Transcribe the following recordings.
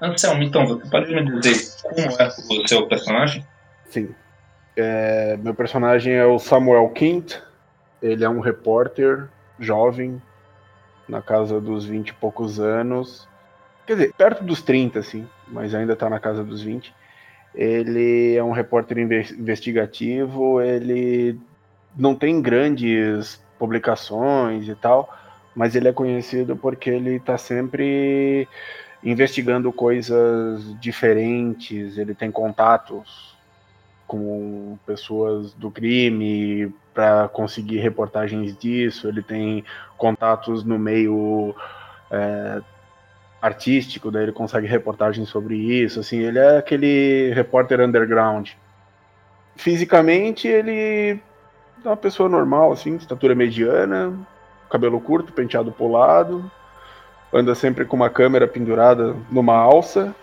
Anselmo, então, você pode me dizer como é o seu personagem? Sim. É, meu personagem é o Samuel Quint. Ele é um repórter jovem, na casa dos 20 e poucos anos. Quer dizer, perto dos 30, assim, mas ainda está na casa dos 20. Ele é um repórter investigativo, ele não tem grandes publicações e tal, mas ele é conhecido porque ele está sempre investigando coisas diferentes, ele tem contatos com pessoas do crime para conseguir reportagens disso, ele tem contatos no meio é, artístico, daí ele consegue reportagens sobre isso, assim, ele é aquele repórter underground. Fisicamente ele é uma pessoa normal, assim, estatura mediana, cabelo curto, penteado pro lado, anda sempre com uma câmera pendurada numa alça.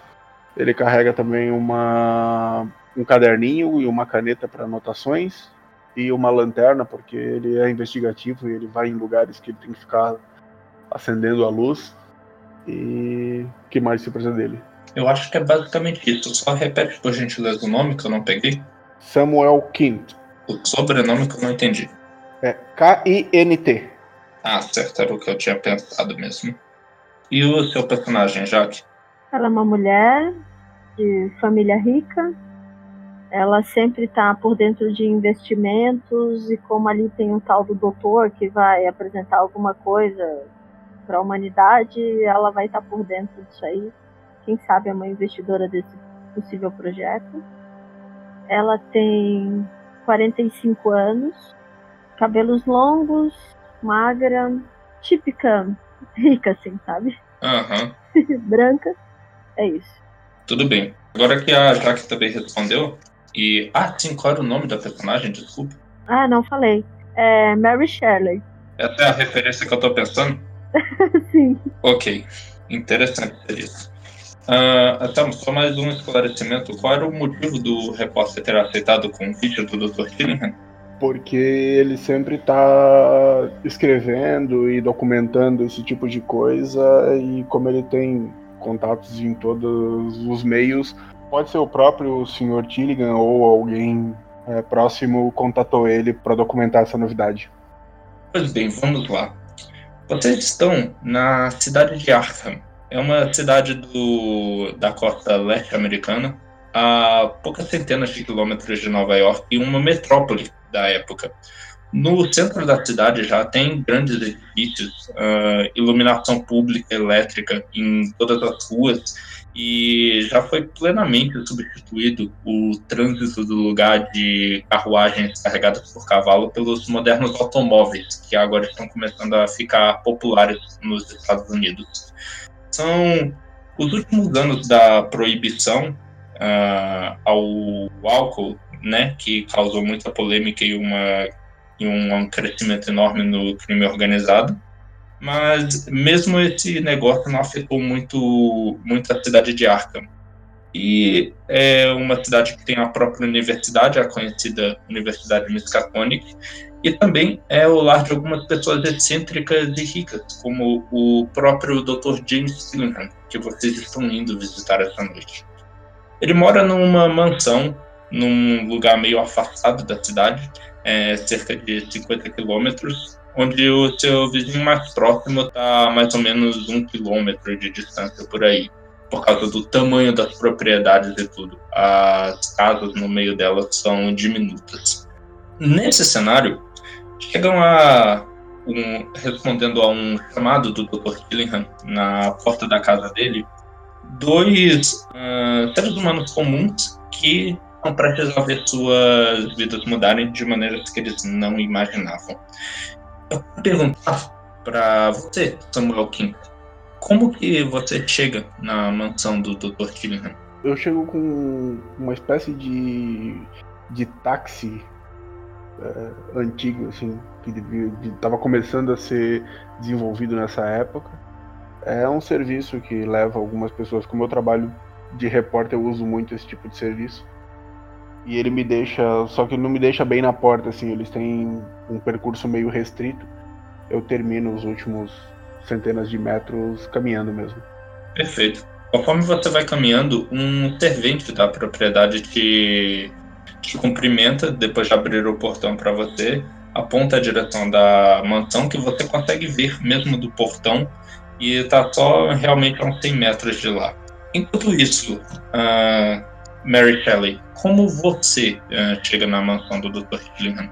Ele carrega também uma, um caderninho e uma caneta para anotações e uma lanterna, porque ele é investigativo e ele vai em lugares que ele tem que ficar acendendo a luz. E que mais se precisa dele? Eu acho que é basicamente isso. Só repete, por gentileza, o nome que eu não peguei. Samuel Quint. O sobrenome que eu não entendi. É K-I-N-T. Ah, certo, era o que eu tinha pensado mesmo. E o seu personagem, Jaque? Ela é uma mulher de família rica. Ela sempre está por dentro de investimentos e como ali tem um tal do doutor que vai apresentar alguma coisa para a humanidade, ela vai estar tá por dentro disso aí. Quem sabe é uma investidora desse possível projeto. Ela tem 45 anos, cabelos longos, magra, típica rica, assim, sabe? Aham. Uhum. Branca. É isso. Tudo bem. Agora que a Jaque também respondeu, e. Ah, sim, qual era o nome da personagem? Desculpa. Ah, não falei. É Mary Shelley. Essa é a referência que eu tô pensando? sim. Ok. Interessante ser isso. Uh, então, só mais um esclarecimento. Qual era o motivo do repórter ter aceitado o convite do Dr. Killingham? Porque ele sempre está escrevendo e documentando esse tipo de coisa, e como ele tem contatos em todos os meios, pode ser o próprio Sr. Tilligan ou alguém é, próximo contatou ele para documentar essa novidade. Pois bem, vamos lá. Vocês estão na cidade de Arkham é uma cidade do, da costa leste americana, a poucas centenas de quilômetros de Nova York e uma metrópole da época. No centro da cidade já tem grandes edifícios, uh, iluminação pública elétrica em todas as ruas e já foi plenamente substituído o trânsito do lugar de carruagens carregadas por cavalo pelos modernos automóveis que agora estão começando a ficar populares nos Estados Unidos são os últimos anos da proibição uh, ao álcool, né, que causou muita polêmica e, uma, e um crescimento enorme no crime organizado. Mas mesmo esse negócio não afetou muito, muito a cidade de Arkham. E é uma cidade que tem a própria universidade, a conhecida Universidade Miskatonic, e também é o lar de algumas pessoas excêntricas e ricas, como o próprio Dr. James Killingham, que vocês estão indo visitar essa noite. Ele mora numa mansão, num lugar meio afastado da cidade, é, cerca de 50 quilômetros, onde o seu vizinho mais próximo está mais ou menos um quilômetro de distância por aí, por causa do tamanho das propriedades e tudo. As casas no meio delas são diminutas. Nesse cenário, chegam a um, respondendo a um chamado do Dr. Killingham na porta da casa dele, dois uh, seres humanos comuns que estão prestes a ver suas vidas mudarem de maneiras que eles não imaginavam. Eu vou perguntar para você, Samuel King, como que você chega na mansão do Dr. Killingham? Eu chego com uma espécie de, de táxi é, antigo, assim, que estava começando a ser desenvolvido nessa época. É um serviço que leva algumas pessoas, como eu trabalho de repórter, eu uso muito esse tipo de serviço. E ele me deixa, só que ele não me deixa bem na porta, assim, eles têm um percurso meio restrito. Eu termino os últimos centenas de metros caminhando mesmo. Perfeito. Conforme você vai caminhando, um servente da propriedade te, te cumprimenta depois de abrir o portão para você, aponta a direção da mansão que você consegue ver mesmo do portão e está só realmente a uns 100 metros de lá. Enquanto isso, uh, Mary Shelley, como você uh, chega na mansão do Dr. Gillingham?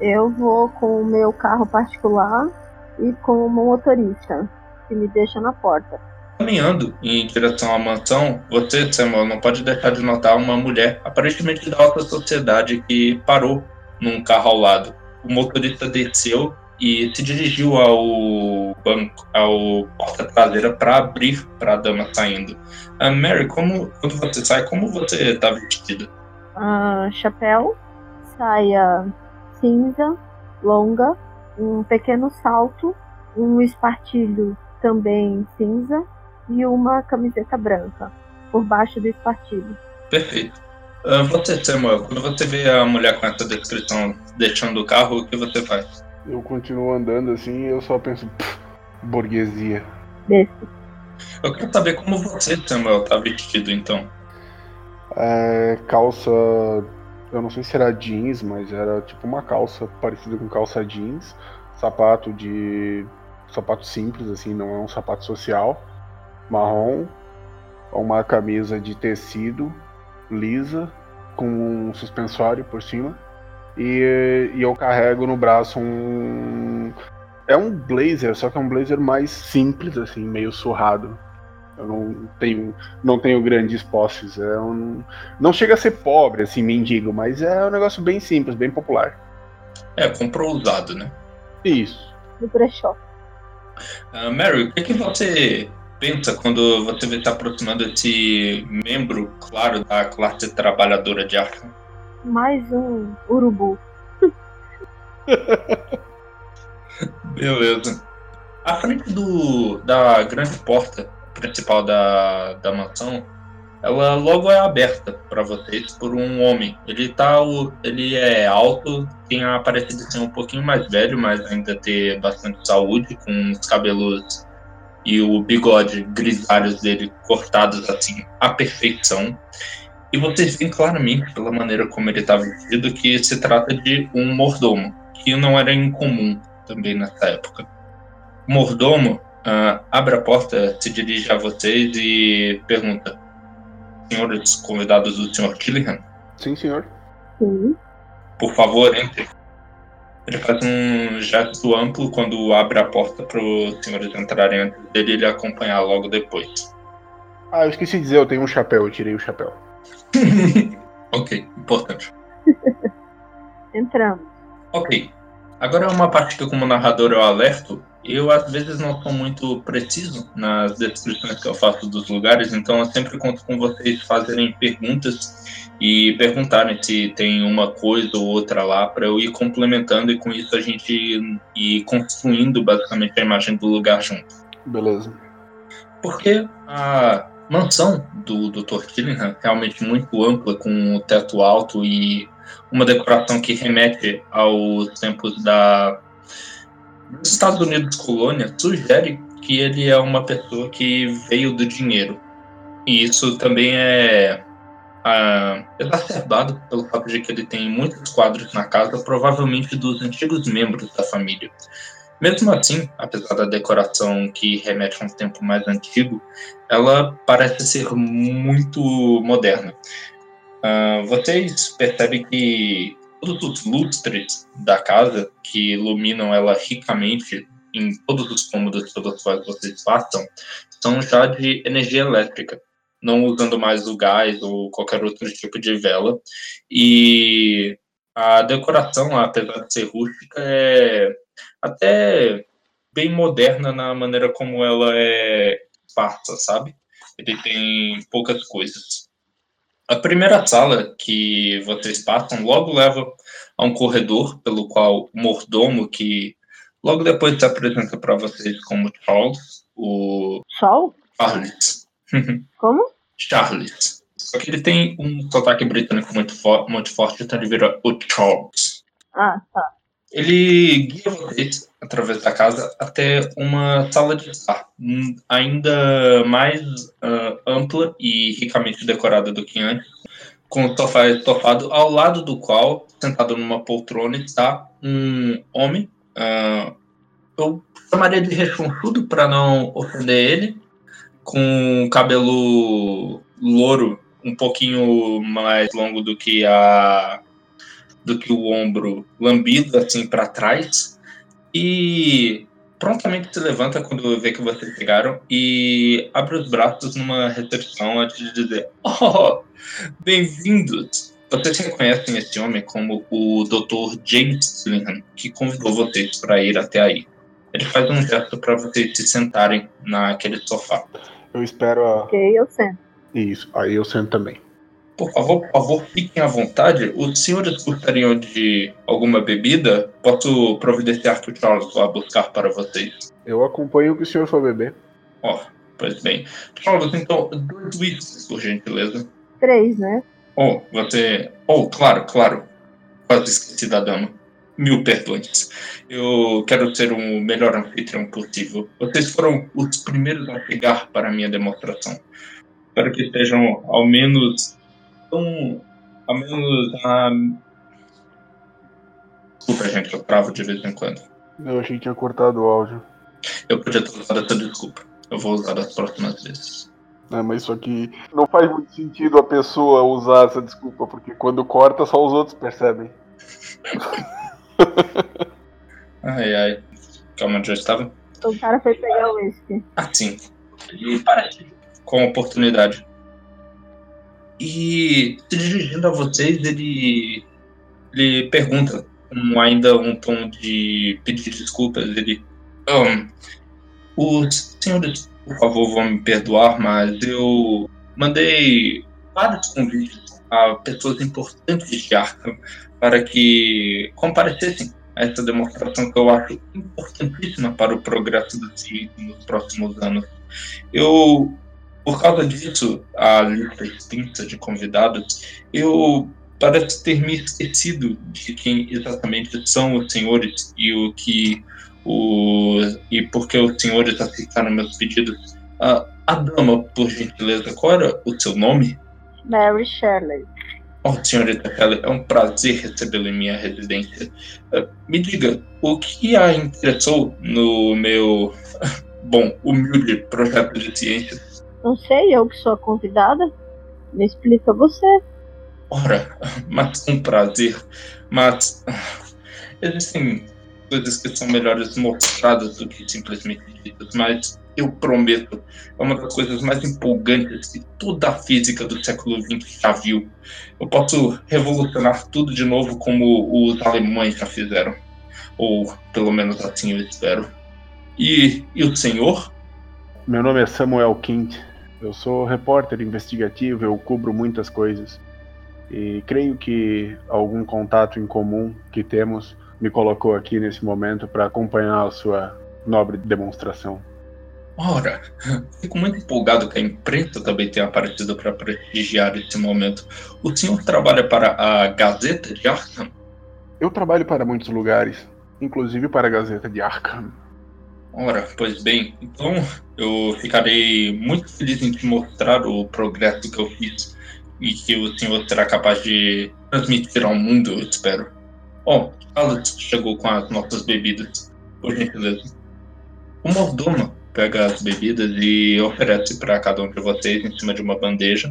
Eu vou com o meu carro particular e com uma motorista que me deixa na porta. Caminhando em direção à mansão, você, Samuel, não pode deixar de notar uma mulher, aparentemente da alta sociedade, que parou num carro ao lado. O motorista desceu e se dirigiu ao banco, ao porta traseira para abrir para a dama saindo. Uh, Mary, como quando você sai, como você está vestida? Uh, chapéu, saia cinza, longa, um pequeno salto, um espartilho também cinza e uma camiseta branca por baixo do espartilho. Perfeito. Uh, você, Samuel, quando você vê a mulher com essa descrição deixando o carro, o que você faz? Eu continuo andando assim e eu só penso, burguesia. Eu quero saber como você, Samuel, tá vestido então. É, calça. Eu não sei se era jeans, mas era tipo uma calça parecida com calça jeans. Sapato de. Sapato simples, assim, não é um sapato social. Marrom. Uma camisa de tecido lisa, com um suspensório por cima. E, e eu carrego no braço um. É um blazer, só que é um blazer mais simples, assim, meio surrado. Eu não tenho, não tenho grandes posses. É um, não chega a ser pobre, assim, mendigo, mas é um negócio bem simples, bem popular. É, comprou usado, né? Isso. No brechó. Uh, Mary, o que, que você pensa quando você vê estar aproximando esse membro, claro, da classe trabalhadora de Arkham? Mais um urubu. Beleza. À frente do, da grande porta principal da, da mansão, ela logo é aberta para vocês por um homem. Ele tá ele é alto, tem a aparência de ser um pouquinho mais velho, mas ainda ter bastante saúde, com os cabelos e o bigode grisalhos dele cortados assim à perfeição. E vocês veem claramente, pela maneira como ele está vestido, que se trata de um mordomo, que não era incomum também nessa época. O mordomo uh, abre a porta, se dirige a vocês e pergunta: Senhores convidados do Sr. Killingham? Sim, senhor. Sim. Por favor, entre. Ele faz um gesto amplo quando abre a porta para os senhores entrarem antes dele e ele acompanhar logo depois. Ah, eu esqueci de dizer, eu tenho um chapéu, eu tirei o chapéu. Ok, importante. Entramos. Ok. Agora é uma parte que, como narrador, eu alerto. Eu, às vezes, não sou muito preciso nas descrições que eu faço dos lugares, então eu sempre conto com vocês fazerem perguntas e perguntarem se tem uma coisa ou outra lá para eu ir complementando e com isso a gente ir construindo basicamente a imagem do lugar junto. Beleza. Porque a mansão do Dr. Killingham, realmente muito ampla, com o teto alto e uma decoração que remete aos tempos da dos Estados Unidos colônia, sugere que ele é uma pessoa que veio do dinheiro. E isso também é ah, exacerbado pelo fato de que ele tem muitos quadros na casa, provavelmente dos antigos membros da família. Mesmo assim, apesar da decoração que remete a um tempo mais antigo, ela parece ser muito moderna. Uh, vocês percebem que todos os lustres da casa, que iluminam ela ricamente em todos os cômodos pelos quais vocês passam, são já de energia elétrica, não usando mais o gás ou qualquer outro tipo de vela. E a decoração, apesar de ser rústica, é até bem moderna na maneira como ela é esparsa, sabe? Ele tem poucas coisas. A primeira sala que vocês passam logo leva a um corredor pelo qual o mordomo, que logo depois se apresenta para vocês como Charles, o. Sol? Charles. Como? Charles. Só que ele tem um sotaque britânico muito, fo muito forte, então ele vira o Charles. Ah, tá. Ele guia vocês através da casa até uma sala de estar, hum, ainda mais uh, ampla e ricamente decorada do que antes, com o sofá estofado, ao lado do qual, sentado numa poltrona, está um homem. Uh, eu chamaria de rechonchudo para não ofender ele, com cabelo louro, um pouquinho mais longo do que a do que o ombro lambido assim para trás e prontamente se levanta quando vê que vocês chegaram e abre os braços numa recepção antes de dizer: Oh, bem-vindos! Vocês reconhecem esse homem como o Dr. James Tillingham, que convidou vocês para ir até aí. Ele faz um gesto para vocês se sentarem naquele sofá. Eu espero a. Ok, eu sento. Isso, aí eu sento também. Por favor, por favor, fiquem à vontade. Os senhores gostariam de alguma bebida? Posso providenciar que o Charles vá buscar para vocês. Eu acompanho o que o senhor for beber. Ó, oh, pois bem. Charles, então, dois whiskies, por gentileza. Três, né? Oh, você. Oh, claro, claro. Quase esqueci da dama. Mil perdões. Eu quero ser o melhor anfitrião possível. Vocês foram os primeiros a chegar para a minha demonstração. Espero que estejam ao menos então, ao menos a. Desculpa, gente, eu travo de vez em quando. Eu achei que tinha cortado o áudio. Eu podia ter usado essa desculpa. Eu vou usar das próximas vezes. É, mas isso aqui não faz muito sentido a pessoa usar essa desculpa, porque quando corta só os outros percebem. ai ai. Calma, onde eu estava? O cara foi pegar o uísque. Ah, sim. E parece. Com oportunidade. E se dirigindo a vocês, ele, ele pergunta, com ainda um tom de pedir desculpas, ele. Um, os senhores, por favor, vão me perdoar, mas eu mandei vários convites a pessoas importantes de Arkham para que comparecessem a essa demonstração que eu acho importantíssima para o progresso da ciência nos próximos anos. Eu por causa disso, a lista extensa de convidados, eu parece ter me esquecido de quem exatamente são os senhores e o que o e por que os senhores aceitaram meus pedidos. Uh, a dama, por gentileza, qual era o seu nome? Mary Shelley. Oh, senhorita Shelley, é um prazer recebê-la em minha residência. Uh, me diga, o que a interessou no meu, bom, humilde projeto de ciência? Não sei, eu que sou a convidada. Me explica você. Ora, mas um prazer. Mas existem coisas que são melhores mostradas do que simplesmente ditas, mas eu prometo, é uma das coisas mais empolgantes que toda a física do século XX já viu. Eu posso revolucionar tudo de novo como os alemães já fizeram. Ou pelo menos assim eu espero. E, e o senhor? Meu nome é Samuel Quint. Eu sou repórter investigativo, eu cubro muitas coisas. E creio que algum contato em comum que temos me colocou aqui nesse momento para acompanhar a sua nobre demonstração. Ora, fico muito empolgado que a imprensa também tenha aparecido para prestigiar esse momento. O senhor trabalha para a Gazeta de Arkham? Eu trabalho para muitos lugares, inclusive para a Gazeta de Arkham. Ora, pois bem, então eu ficarei muito feliz em te mostrar o progresso que eu fiz e que o senhor será capaz de transmitir ao mundo, eu espero. Bom, oh, Alex chegou com as nossas bebidas, por gentileza. O mordomo pega as bebidas e oferece para cada um de vocês em cima de uma bandeja,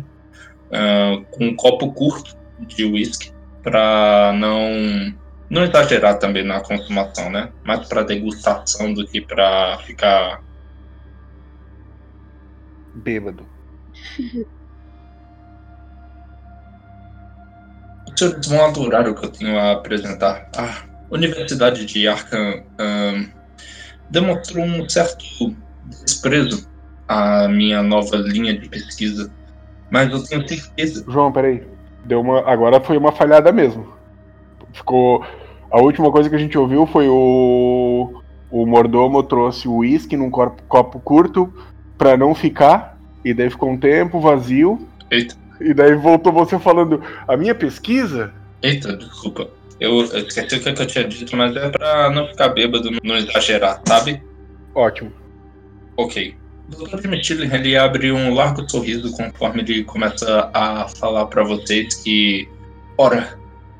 uh, com um copo curto de whisky, para não não exagerar também na consumação, né? Mais para degustação do que para ficar bêbado. Senhores vão adorar o que eu tenho a apresentar. A Universidade de Arkham um, demonstrou um certo desprezo à minha nova linha de pesquisa, mas eu tenho certeza. João, peraí. Deu uma. Agora foi uma falhada mesmo. Ficou. A última coisa que a gente ouviu foi o. O mordomo trouxe o uísque num copo, copo curto para não ficar. E daí ficou um tempo vazio. Eita. E daí voltou você falando, a minha pesquisa? Eita, desculpa. Eu, eu esqueci o que, eu tinha dito, mas é pra não ficar bêbado, não exagerar, sabe? Ótimo. Ok. O Dr. Mistille, ele abre um largo sorriso conforme ele começa a falar para vocês que, ora,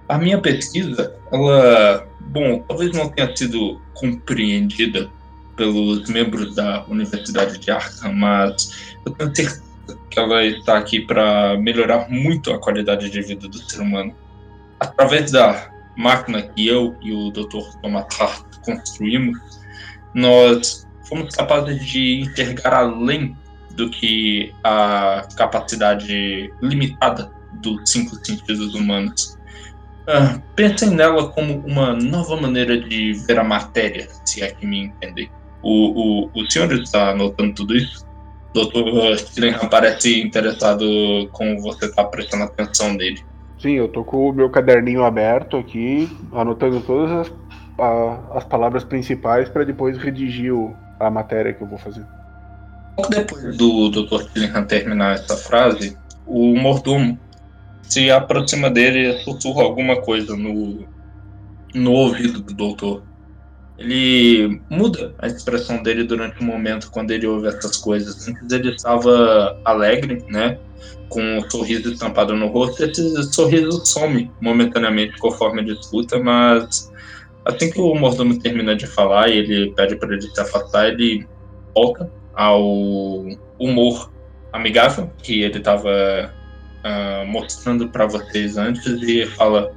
a minha pesquisa, ela, bom, talvez não tenha sido compreendida pelos membros da Universidade de Arkham, mas eu tenho certeza que ela está aqui para melhorar muito a qualidade de vida do ser humano. Através da máquina que eu e o Dr. Thomas Hart construímos, nós fomos capazes de enxergar além do que a capacidade limitada dos cinco sentidos humanos. Uh, pensem nela como uma nova maneira de ver a matéria, se é que me entendem. O, o, o senhor está anotando tudo isso? Doutor Stillingham parece interessado com você estar tá prestando atenção nele. Sim, eu tô com o meu caderninho aberto aqui, anotando todas as, a, as palavras principais para depois redigir o, a matéria que eu vou fazer. Pouco depois do Dr. Tillingham terminar essa frase, o mordomo se aproxima dele e sussurra alguma coisa no, no ouvido do doutor. Ele muda a expressão dele durante o momento quando ele ouve essas coisas. Antes ele estava alegre, né? Com um sorriso estampado no rosto. Esse sorriso some momentaneamente conforme ele escuta, mas assim que o mordomo termina de falar e ele pede para ele se afastar, ele volta ao humor amigável que ele estava uh, mostrando para vocês antes e fala: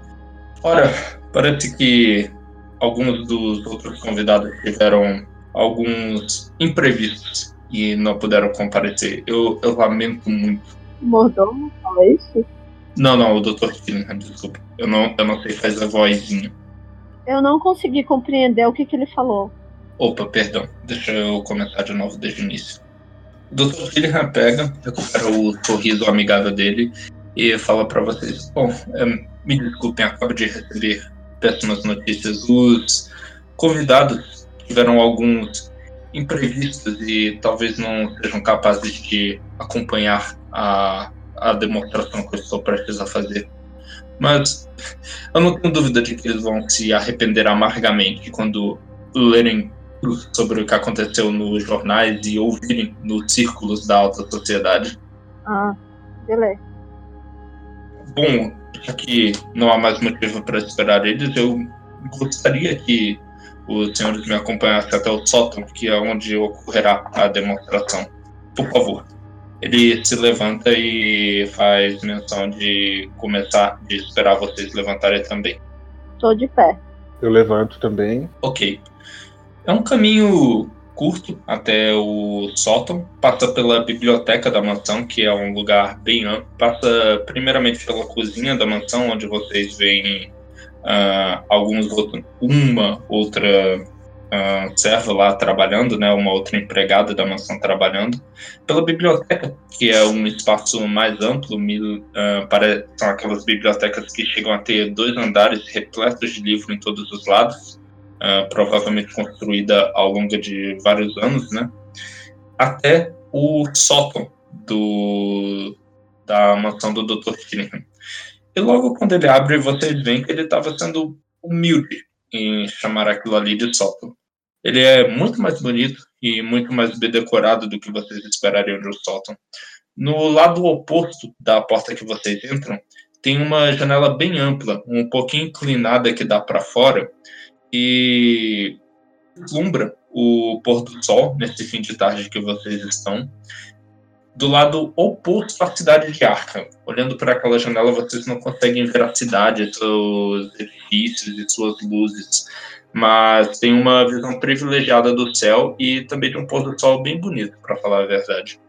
Ora, parece que alguns dos outros convidados tiveram alguns imprevistos e não puderam comparecer. Eu, eu lamento muito. O mordomo fala isso? Não, não, o Dr. Killingham, desculpa. Eu não, eu não sei fazer a vozinha. Eu não consegui compreender o que, que ele falou. Opa, perdão. Deixa eu começar de novo desde o início. Dr. Killingham pega, recupera o sorriso amigável dele e fala para vocês: Bom, é, me desculpem, acabo de receber péssimas notícias. Os convidados tiveram alguns imprevistos e talvez não sejam capazes de acompanhar a, a demonstração que eu estou prestes a fazer. Mas eu não tenho dúvida de que eles vão se arrepender amargamente quando lerem sobre o que aconteceu nos jornais e ouvirem nos círculos da alta sociedade. Ah, beleza. Bom, já que não há mais motivo para esperar eles, eu gostaria que os senhores me acompanhassem até o sótão, que é onde ocorrerá a demonstração. Por favor. Ele se levanta e faz menção de começar, de esperar vocês levantarem também. Tô de pé. Eu levanto também. Ok. É um caminho curto até o sótão, passa pela biblioteca da mansão, que é um lugar bem amplo, passa primeiramente pela cozinha da mansão, onde vocês veem uh, alguns uma outra uh, serva lá trabalhando, né, uma outra empregada da mansão trabalhando, pela biblioteca, que é um espaço mais amplo, mil, uh, para, são aquelas bibliotecas que chegam a ter dois andares repletos de livros em todos os lados, uh, provavelmente construída ao longo de vários anos, né? Até o sótão do, da mansão do Dr. Tillingham. E logo quando ele abre, vocês veem que ele estava sendo humilde em chamar aquilo ali de sótão. Ele é muito mais bonito e muito mais bem decorado do que vocês esperariam de um sótão. No lado oposto da porta que vocês entram, tem uma janela bem ampla, um pouquinho inclinada que dá para fora, e deslumbra o pôr do sol nesse fim de tarde que vocês estão. Do lado oposto à cidade de Arkham. Olhando para aquela janela, vocês não conseguem ver a cidade, seus edifícios e suas luzes, mas tem uma visão privilegiada do céu e também de um pôr do sol bem bonito, para falar a verdade.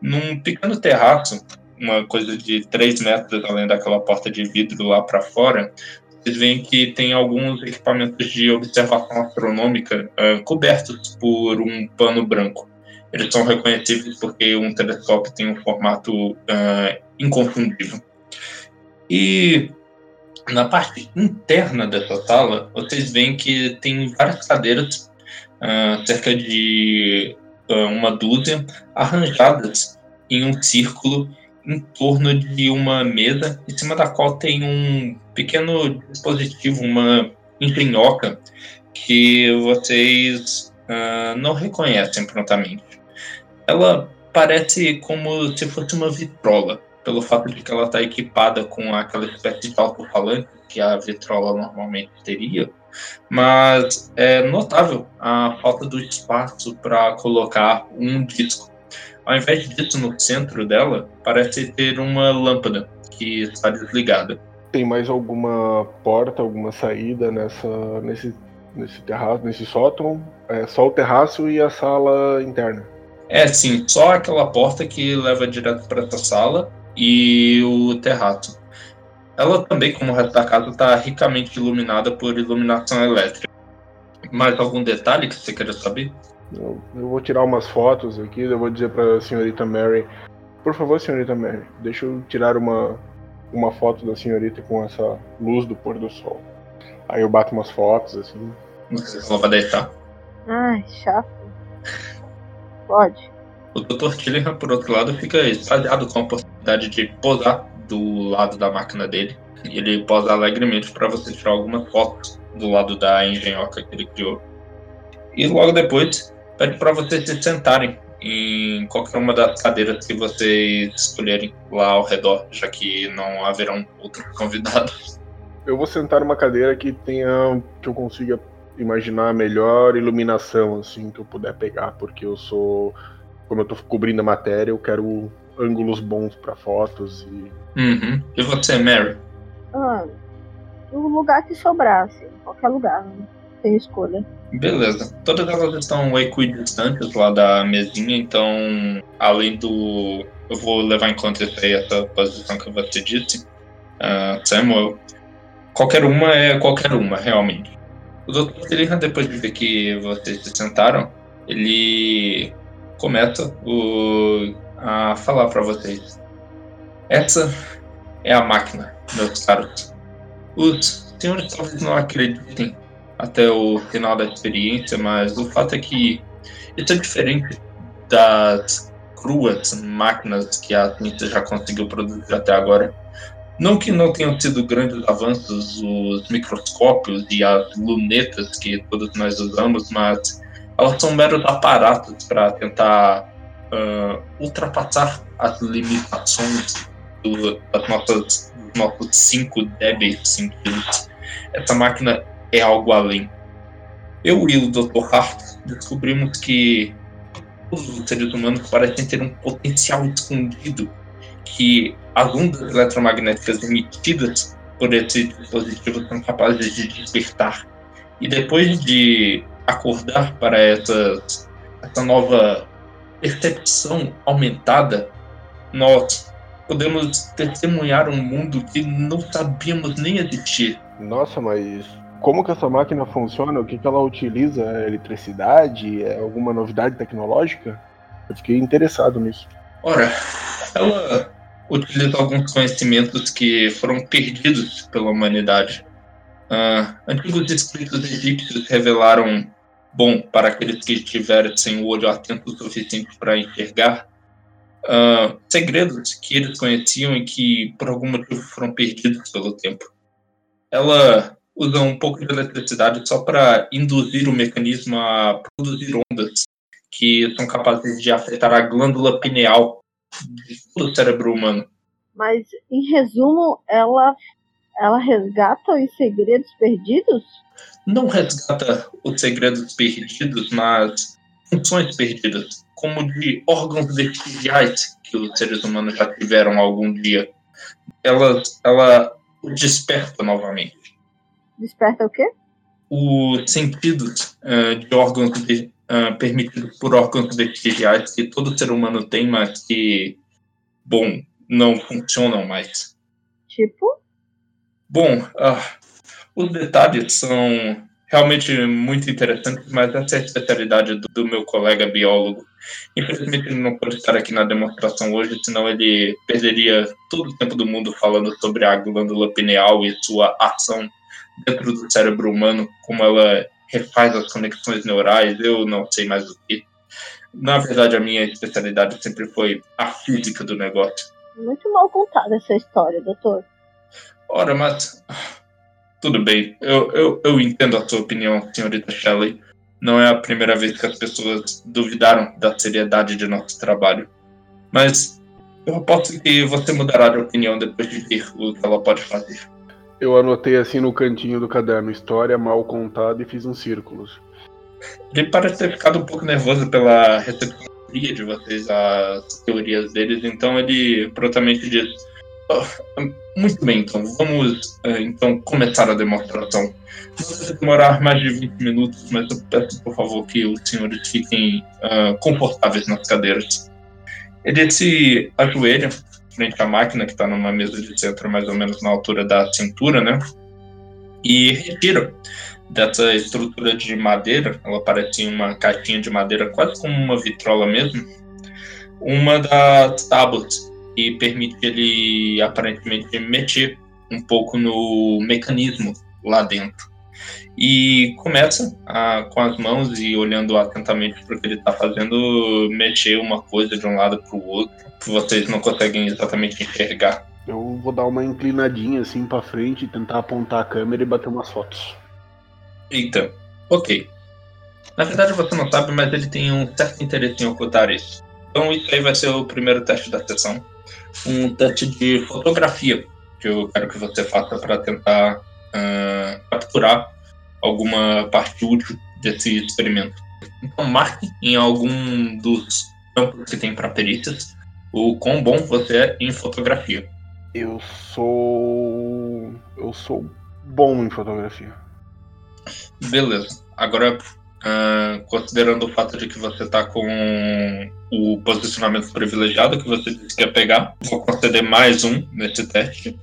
Num pequeno terraço, uma coisa de 3 metros além daquela porta de vidro lá para fora, vocês veem que tem alguns equipamentos de observação astronômica uh, cobertos por um pano branco. Eles são reconhecíveis porque um telescópio tem um formato uh, inconfundível. E na parte interna dessa sala, vocês veem que tem várias cadeiras, uh, cerca de uma dúzia, arranjadas em um círculo em torno de uma mesa, em cima da qual tem um pequeno dispositivo, uma engenhoca, que vocês uh, não reconhecem prontamente. Ela parece como se fosse uma vitrola, pelo fato de que ela está equipada com aquela espécie de alto-falante que a vitrola normalmente teria, mas é notável a falta do espaço para colocar um disco. Ao invés disso, no centro dela, parece ter uma lâmpada que está desligada. Tem mais alguma porta, alguma saída nessa, nesse, nesse terraço, nesse sótão? É só o terraço e a sala interna. É, sim, só aquela porta que leva direto para essa sala e o terraço. Ela também, como o resto da casa, está ricamente iluminada por iluminação elétrica. Mais algum detalhe que você queira saber? Eu, eu vou tirar umas fotos aqui, eu vou dizer para a senhorita Mary, por favor, senhorita Mary, deixa eu tirar uma, uma foto da senhorita com essa luz do pôr do sol. Aí eu bato umas fotos, assim. Ela vai deitar. Ai, chato. Pode. O Dr. Tillingham, por outro lado, fica extasiado com a possibilidade de posar do lado da máquina dele. E ele posa alegremente para você tirar algumas fotos do lado da engenhoca que ele criou. E logo depois, pede para vocês se sentarem em qualquer uma das cadeiras que vocês escolherem lá ao redor, já que não haverão outros convidados. Eu vou sentar numa cadeira que tenha que eu consiga imaginar a melhor iluminação assim que eu puder pegar, porque eu sou como eu tô cobrindo a matéria, eu quero ângulos bons para fotos e. Uhum. E você, Mary? Ah, o lugar que sobrar, assim, qualquer lugar, né? Tem escolha. Beleza. Todas elas estão equidistantes lá da mesinha, então, além do. Eu vou levar em conta isso aí, essa posição que você disse, uh, Samuel. Qualquer uma é qualquer uma, realmente. O Dr. Tillingham, depois de ver que vocês se sentaram, ele começa o, a falar para vocês. Essa é a máquina, meus caros. Os senhores talvez não acreditem até o final da experiência, mas o fato é que isso é diferente das cruas máquinas que a ciência já conseguiu produzir até agora. Não que não tenham sido grandes avanços os microscópios e as lunetas que todos nós usamos, mas elas são meros aparatos para tentar uh, ultrapassar as limitações do, das nossas, dos nossos cinco débeis sentidos. Essa máquina é algo além. Eu e o Dr. Hart descobrimos que todos os seres humanos parecem ter um potencial escondido que as ondas eletromagnéticas emitidas por esse dispositivo são capazes de despertar. E depois de acordar para essa, essa nova percepção aumentada, nós podemos testemunhar um mundo que não sabíamos nem existir. Nossa, mas como que essa máquina funciona? O que, que ela utiliza? É eletricidade? É alguma novidade tecnológica? Eu fiquei interessado nisso. Ora, ela utiliza alguns conhecimentos que foram perdidos pela humanidade. Uh, antigos escritos egípcios revelaram bom para aqueles que tivessem o olho atento o suficiente para enxergar uh, segredos que eles conheciam e que por algum motivo foram perdidos pelo tempo. Ela usa um pouco de eletricidade só para induzir o mecanismo a produzir ondas que são capazes de afetar a glândula pineal do cérebro humano. Mas, em resumo, ela, ela resgata os segredos perdidos? não resgata os segredos perdidos, mas funções perdidas, como de órgãos vestigiais que os seres humanos já tiveram algum dia. Ela, ela desperta novamente. Desperta o quê? Os sentidos uh, de órgãos de, uh, permitidos por órgãos vestigiais que todo ser humano tem, mas que, bom, não funcionam mais. Tipo? Bom, uh, os detalhes são realmente muito interessantes, mas essa é a especialidade do, do, meu colega biólogo. Infelizmente ele não pode estar aqui na demonstração hoje, senão ele perderia todo o tempo do mundo falando sobre a glândula pineal e sua ação dentro do cérebro humano, como ela refaz as conexões neurais, eu não sei mais o que. Na verdade, a minha especialidade sempre foi a física do negócio. Muito mal contada essa história, doutor. Ora, mas tudo bem. Eu, eu, eu entendo a sua opinião, senhorita Shelley. Não é a primeira vez que as pessoas duvidaram da seriedade de nosso trabalho. Mas eu aposto que você mudará de opinião depois de ver o que ela pode fazer. Eu anotei assim no cantinho do caderno, história mal contada e fiz uns círculos. Ele parece ter ficado um pouco nervoso pela recepção de vocês às teorias deles, então ele prontamente diz: oh, Muito bem, então vamos uh, então começar a demonstração. Vai demorar mais de 20 minutos, mas eu peço por favor que os senhores fiquem uh, confortáveis nas cadeiras. Ele se ajoelha frente à máquina, que está numa mesa de centro mais ou menos na altura da cintura, né? E retira dessa estrutura de madeira, ela parece uma caixinha de madeira, quase como uma vitrola mesmo, uma das tábuas e permite ele aparentemente mexer um pouco no mecanismo lá dentro. E começa a, com as mãos e olhando atentamente para o que ele está fazendo, mexer uma coisa de um lado para o outro, que vocês não conseguem exatamente enxergar. Eu vou dar uma inclinadinha assim para frente, tentar apontar a câmera e bater umas fotos. Eita, ok. Na verdade você não sabe, mas ele tem um certo interesse em ocultar isso. Então isso aí vai ser o primeiro teste da sessão. Um teste de fotografia que eu quero que você faça para tentar uh, capturar alguma parte útil desse experimento. Então marque em algum dos campos que tem para perícias o quão bom você é em fotografia. Eu sou. Eu sou bom em fotografia. Beleza. Agora, uh, considerando o fato de que você está com o posicionamento privilegiado que você disse que ia pegar, vou conceder mais um nesse teste.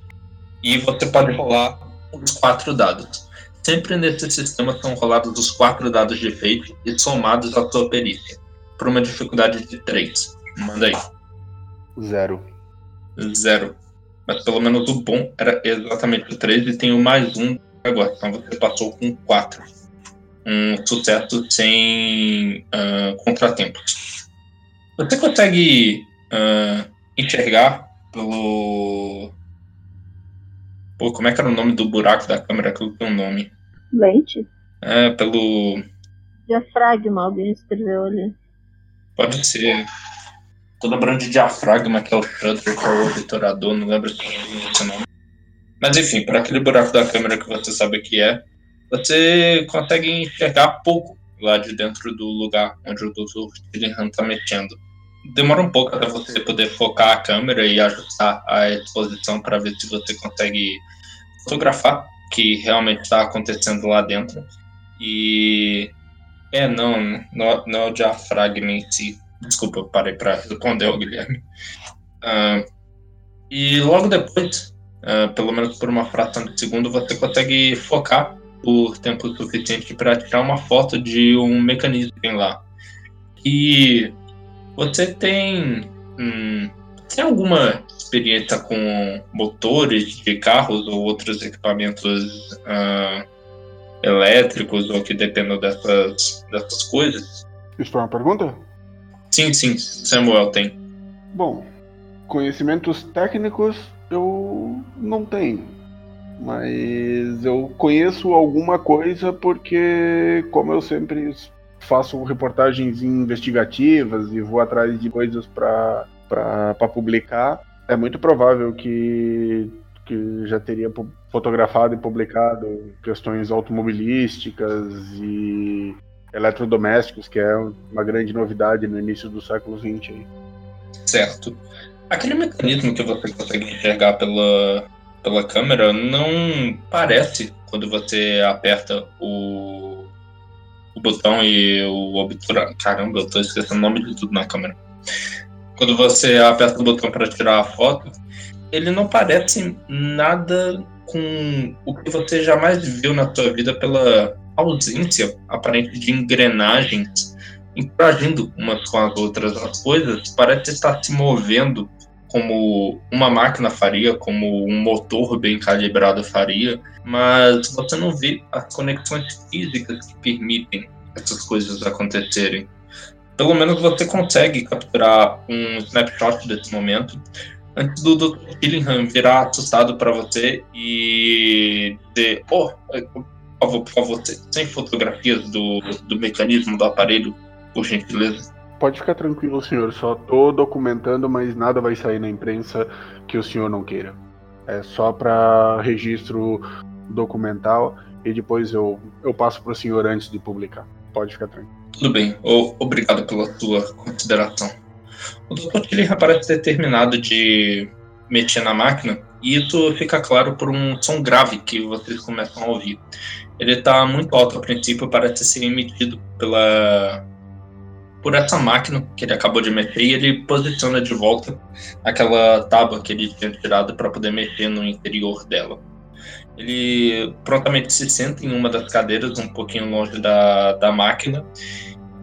E você pode rolar os quatro dados. Sempre nesse sistema são rolados os quatro dados de efeito e somados à sua perícia, por uma dificuldade de três. Manda aí. Zero. Zero. Mas pelo menos o bom era exatamente o 3 e tem o mais um agora. Então você passou com 4. Um sucesso sem uh, contratempos. Você consegue uh, enxergar pelo. Pô, como é que era o nome do buraco da câmera? Aquilo tem um nome. Lente? É, pelo. Diafragma, alguém escreveu ali. Pode ser. Tô lembrando de diafragma, que é o shutter, que é o obturador, não lembro se é esse nome. Mas enfim, para aquele buraco da câmera que você sabe que é, você consegue enxergar pouco lá de dentro do lugar onde o Dr. Tillingham está mexendo. Demora um pouco até você poder focar a câmera e ajustar a exposição para ver se você consegue fotografar que realmente está acontecendo lá dentro. E. É, não, não, não é o diafragma em si. Desculpa, parei para responder ao Guilherme. Uh, e logo depois, uh, pelo menos por uma fração de segundo, você consegue focar por tempo suficiente para tirar uma foto de um mecanismo que tem lá. E você tem, hum, tem alguma experiência com motores de carros ou outros equipamentos uh, elétricos ou que dependam dessas, dessas coisas? Isso foi uma pergunta? Sim, sim, Samuel tem. Bom, conhecimentos técnicos eu não tenho. Mas eu conheço alguma coisa porque, como eu sempre faço reportagens investigativas e vou atrás de coisas para publicar, é muito provável que, que já teria fotografado e publicado questões automobilísticas e eletrodomésticos, que é uma grande novidade no início do século XX. Certo. Aquele mecanismo que você consegue enxergar pela, pela câmera não parece quando você aperta o, o botão e o obturador. Caramba, eu tô esquecendo o nome de tudo na câmera. Quando você aperta o botão para tirar a foto, ele não parece nada com o que você jamais viu na sua vida pela ausência aparente de engrenagens interagindo umas com as outras. As coisas parecem estar se movendo como uma máquina faria, como um motor bem calibrado faria, mas você não vê as conexões físicas que permitem essas coisas acontecerem. Pelo menos você consegue capturar um snapshot desse momento. antes do Dr. Killingham virar assustado para você e dizer: Oh, por favor, por favor, sem fotografias do, do mecanismo do aparelho, por gentileza. Pode ficar tranquilo, senhor. Só tô documentando, mas nada vai sair na imprensa que o senhor não queira. É só para registro documental e depois eu, eu passo o senhor antes de publicar. Pode ficar tranquilo. Tudo bem. O, obrigado pela sua consideração. O Dr. Tilly parece ter terminado de mexer na máquina e isso fica claro por um som grave que vocês começam a ouvir. Ele está muito alto a princípio, parece ser emitido pela por essa máquina que ele acabou de mexer e ele posiciona de volta aquela tábua que ele tinha tirado para poder mexer no interior dela. Ele prontamente se senta em uma das cadeiras, um pouquinho longe da, da máquina,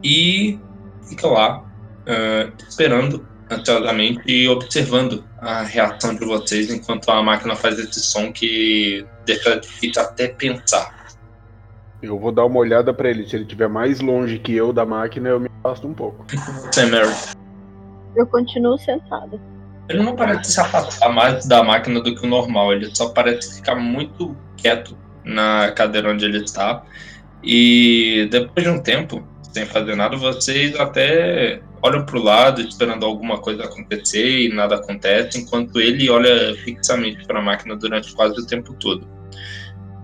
e fica lá, uh, esperando ansiosamente e observando a reação de vocês enquanto a máquina faz esse som que deixa difícil até pensar. Eu vou dar uma olhada para ele. Se ele estiver mais longe que eu da máquina, eu me afasto um pouco. Você, Mary? Eu continuo sentada. Ele não parece se afastar mais da máquina do que o normal. Ele só parece ficar muito quieto na cadeira onde ele está. E depois de um tempo, sem fazer nada, vocês até olham para o lado esperando alguma coisa acontecer e nada acontece, enquanto ele olha fixamente para a máquina durante quase o tempo todo.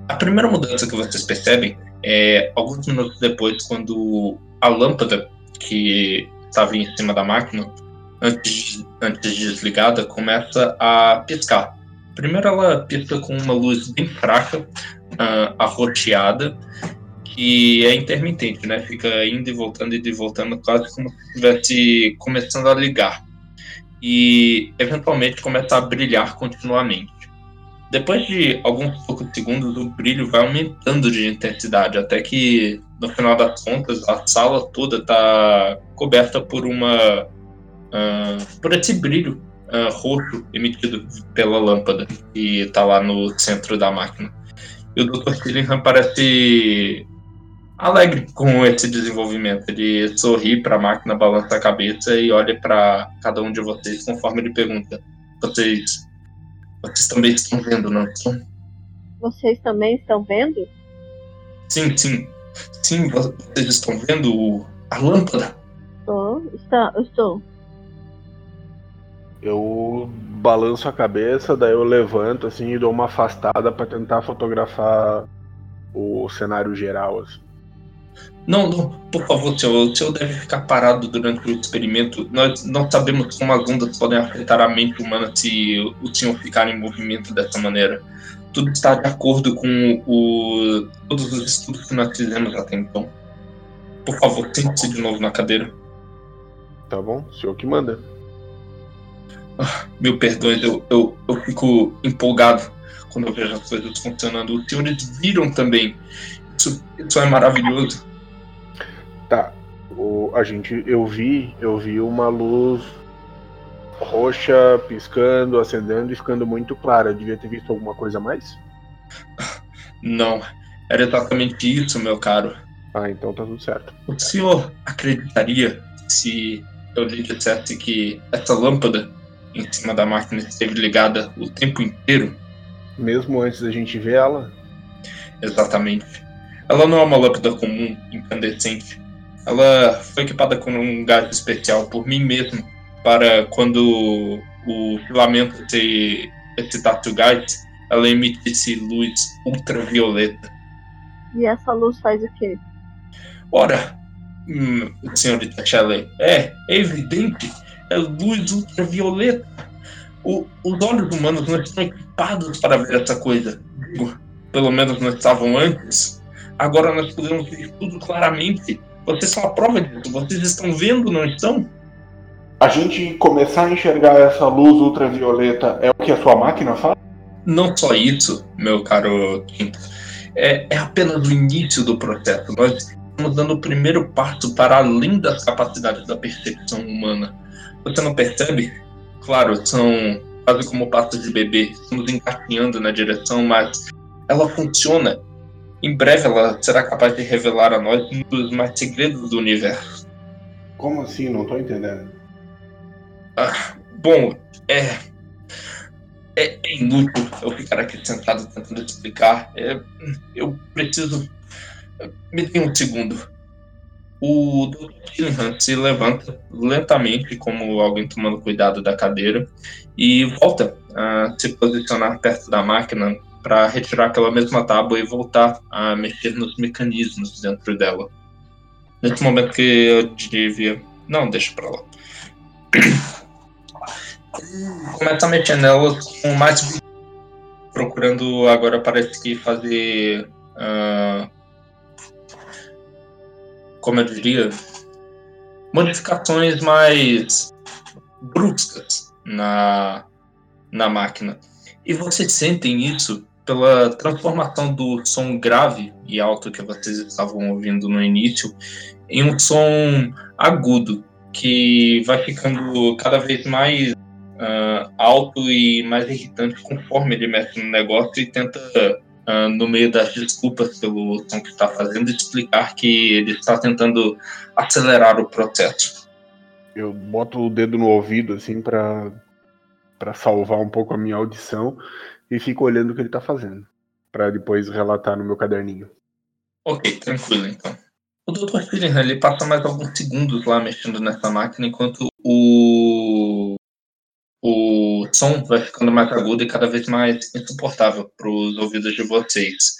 A primeira mudança que vocês percebem é alguns minutos depois, quando a lâmpada que estava em cima da máquina, antes, antes de desligada, começa a piscar. Primeiro ela pisca com uma luz bem fraca, uh, arroxeada, que é intermitente, né? Fica indo e voltando, indo e voltando, quase como se estivesse começando a ligar. E eventualmente começa a brilhar continuamente. Depois de alguns poucos segundos, o brilho vai aumentando de intensidade, até que, no final das contas, a sala toda está coberta por uma. Uh, por esse brilho uh, roxo emitido pela lâmpada que está lá no centro da máquina. E o Dr. Tillingham parece alegre com esse desenvolvimento. Ele sorri para a máquina, balança a cabeça e olha para cada um de vocês conforme ele pergunta: Vocês vocês também estão vendo, não estão? Vocês também estão vendo? Sim, sim. Sim, vocês estão vendo a lâmpada? Estou, está, estou. Eu balanço a cabeça, daí eu levanto assim e dou uma afastada para tentar fotografar o cenário geral. Assim. Não, não, por favor, senhor, o senhor deve ficar parado durante o experimento. Nós não sabemos como as ondas podem afetar a mente humana se o senhor ficar em movimento dessa maneira. Tudo está de acordo com o, todos os estudos que nós fizemos até então. Por favor, sente-se de novo na cadeira. Tá bom, o senhor que manda. Meu perdão, eu, eu, eu fico empolgado quando eu vejo as coisas funcionando. Os senhores viram também. Isso, isso é maravilhoso. Tá. O, a gente, eu vi, eu vi uma luz roxa piscando, acendendo e ficando muito clara. Eu devia ter visto alguma coisa a mais? Não, era exatamente isso, meu caro. Ah, então tá tudo certo. O senhor acreditaria se eu lhe dissesse que essa lâmpada em cima da máquina esteve ligada o tempo inteiro? Mesmo antes da gente ver ela? Exatamente. Ela não é uma lâmpada comum, incandescente. Ela foi equipada com um gás especial por mim mesmo para quando o filamento se excitasse o gás, ela emitisse luz ultravioleta. E essa luz faz o quê? Ora, hum, senhorita Shelley, é, é evidente, luz ultravioleta. O, os olhos humanos não estão equipados para ver essa coisa. Pelo menos não estavam antes. Agora nós podemos ver tudo claramente vocês são a prova disso. Vocês estão vendo, não estão? A gente começar a enxergar essa luz ultravioleta é o que a sua máquina faz? Não só isso, meu caro Quinto. É, é apenas o início do processo. Nós estamos dando o primeiro passo para além das capacidades da percepção humana. Você não percebe? Claro, são quase como passos de bebê. Estamos encaminhando na direção, mas ela funciona em breve ela será capaz de revelar a nós um dos mais segredos do universo. Como assim? Não tô entendendo. Ah, bom, é. É, é inútil eu ficar aqui sentado tentando explicar. É, eu preciso. Me dê um segundo. O Dr. Killingham se levanta lentamente, como alguém tomando cuidado da cadeira, e volta a se posicionar perto da máquina para retirar aquela mesma tábua e voltar a mexer nos mecanismos dentro dela. Nesse momento que eu devia. Não, deixa pra lá. Começa a mexer nelas com mais. Procurando agora, parece que fazer. Uh, como eu diria? Modificações mais bruscas na, na máquina. E vocês sentem isso pela transformação do som grave e alto que vocês estavam ouvindo no início em um som agudo que vai ficando cada vez mais uh, alto e mais irritante conforme ele mexe no negócio e tenta uh, no meio das desculpas pelo som que está fazendo explicar que ele está tentando acelerar o processo. Eu boto o dedo no ouvido assim para para salvar um pouco a minha audição e fico olhando o que ele tá fazendo, para depois relatar no meu caderninho. Ok, tranquilo então. O Dr. Fillingham ele passa mais alguns segundos lá mexendo nessa máquina enquanto o o som vai ficando mais agudo e cada vez mais insuportável para os ouvidos de vocês.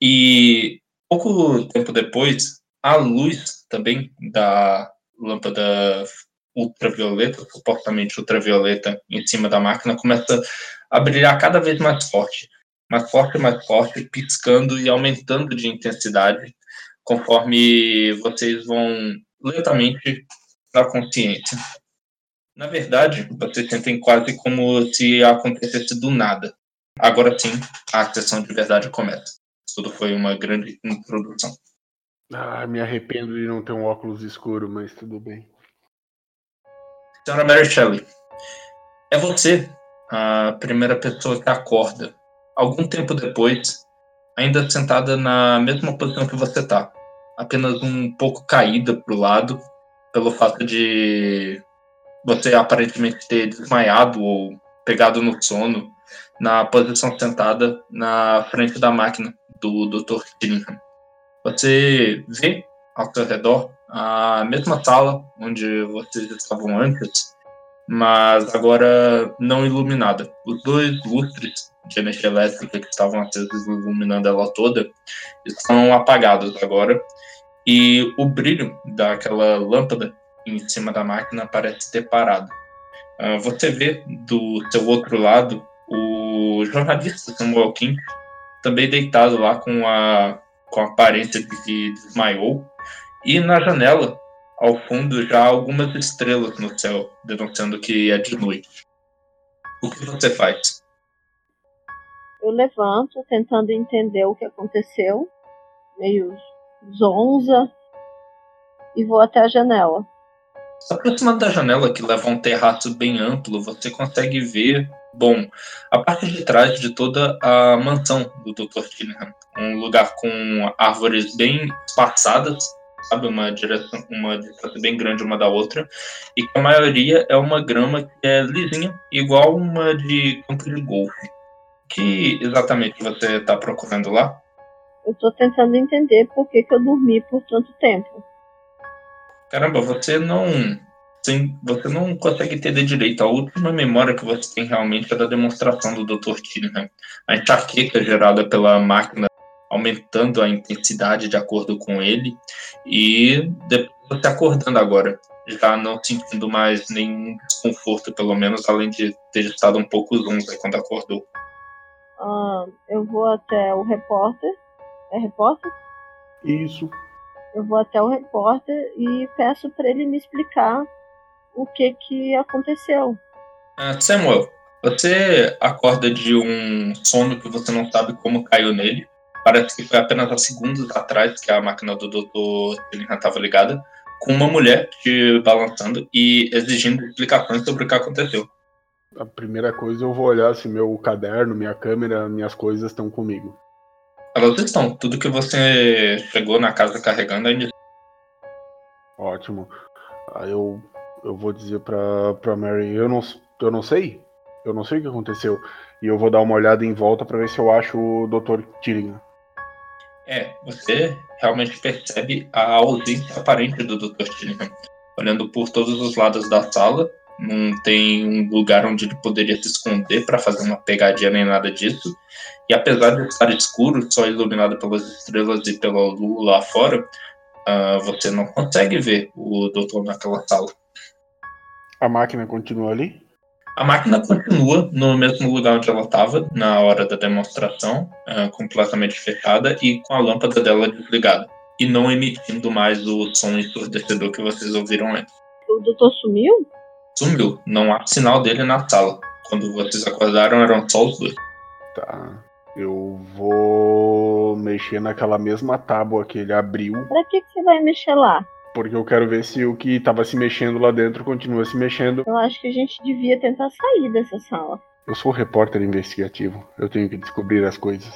E pouco tempo depois, a luz também da lâmpada ultravioleta, supostamente ultravioleta, em cima da máquina, começa a brilhar cada vez mais forte, mais forte, mais forte, piscando e aumentando de intensidade conforme vocês vão lentamente na consciência. Na verdade, vocês sentem quase como se acontecesse do nada. Agora sim, a sessão de verdade começa. Tudo foi uma grande introdução. Ah, me arrependo de não ter um óculos escuro, mas tudo bem. Senhora Mary Shelley, é você a primeira pessoa que acorda, algum tempo depois, ainda sentada na mesma posição que você está, apenas um pouco caída para o lado, pelo fato de você aparentemente ter desmaiado ou pegado no sono na posição sentada na frente da máquina do Dr. Killingham. Você vê ao seu redor a mesma sala onde vocês estavam antes, mas agora não iluminada. Os dois lustres de energia elétrica que estavam acesos iluminando ela toda estão apagados agora e o brilho daquela lâmpada em cima da máquina parece ter parado. Uh, você vê do seu outro lado o jornalista Samuel King também deitado lá com a com a aparência de que desmaiou e na janela ao fundo já algumas estrelas no céu, denunciando que é de noite. O que você faz? Eu levanto, tentando entender o que aconteceu, meio zonza, e vou até a janela. Aproximando da janela, que leva a um terraço bem amplo, você consegue ver, bom, a parte de trás de toda a mansão do Dr. Tillingham. Um lugar com árvores bem espaçadas sabe? Uma direção, uma distância bem grande uma da outra, e que a maioria é uma grama que é lisinha, igual uma de campo de golfe. que exatamente você está procurando lá? Eu estou tentando entender por que, que eu dormi por tanto tempo. Caramba, você não. Você não consegue entender direito. A última memória que você tem realmente é da demonstração do Dr. Tillingham. A enxaqueca gerada pela máquina aumentando a intensidade de acordo com ele e depois você acordando agora, já não sentindo mais nenhum desconforto, pelo menos, além de ter estado um pouco zonza quando acordou. Ah, eu vou até o repórter. É repórter? Isso. Eu vou até o repórter e peço para ele me explicar o que que aconteceu. Ah, Samuel, você acorda de um sono que você não sabe como caiu nele. Parece que foi apenas há segundos atrás que a máquina do Dr. Tillingham estava ligada, com uma mulher te balançando e exigindo explicações sobre o que aconteceu. A primeira coisa eu vou olhar se meu caderno, minha câmera, minhas coisas estão comigo. Elas estão. Tudo que você chegou na casa carregando ainda. Ótimo. Aí eu, eu vou dizer pra, pra Mary, eu não, eu não sei. Eu não sei o que aconteceu. E eu vou dar uma olhada em volta para ver se eu acho o Dr. Tillingham. É, você realmente percebe a ausência aparente do Dr. Tillingham. Olhando por todos os lados da sala, não tem um lugar onde ele poderia se esconder para fazer uma pegadinha nem nada disso. E apesar de estar escuro, só iluminado pelas estrelas e pela lua lá fora, uh, você não consegue ver o doutor naquela sala. A máquina continua ali? A máquina continua no mesmo lugar onde ela estava na hora da demonstração, uh, completamente fechada e com a lâmpada dela desligada. E não emitindo mais o som ensurdecedor que vocês ouviram antes. O doutor sumiu? Sumiu. Não há sinal dele na sala. Quando vocês acordaram, eram só os dois. Tá. Eu vou mexer naquela mesma tábua que ele abriu. Pra que, que você vai mexer lá? Porque eu quero ver se o que estava se mexendo lá dentro continua se mexendo. Eu acho que a gente devia tentar sair dessa sala. Eu sou repórter investigativo. Eu tenho que descobrir as coisas.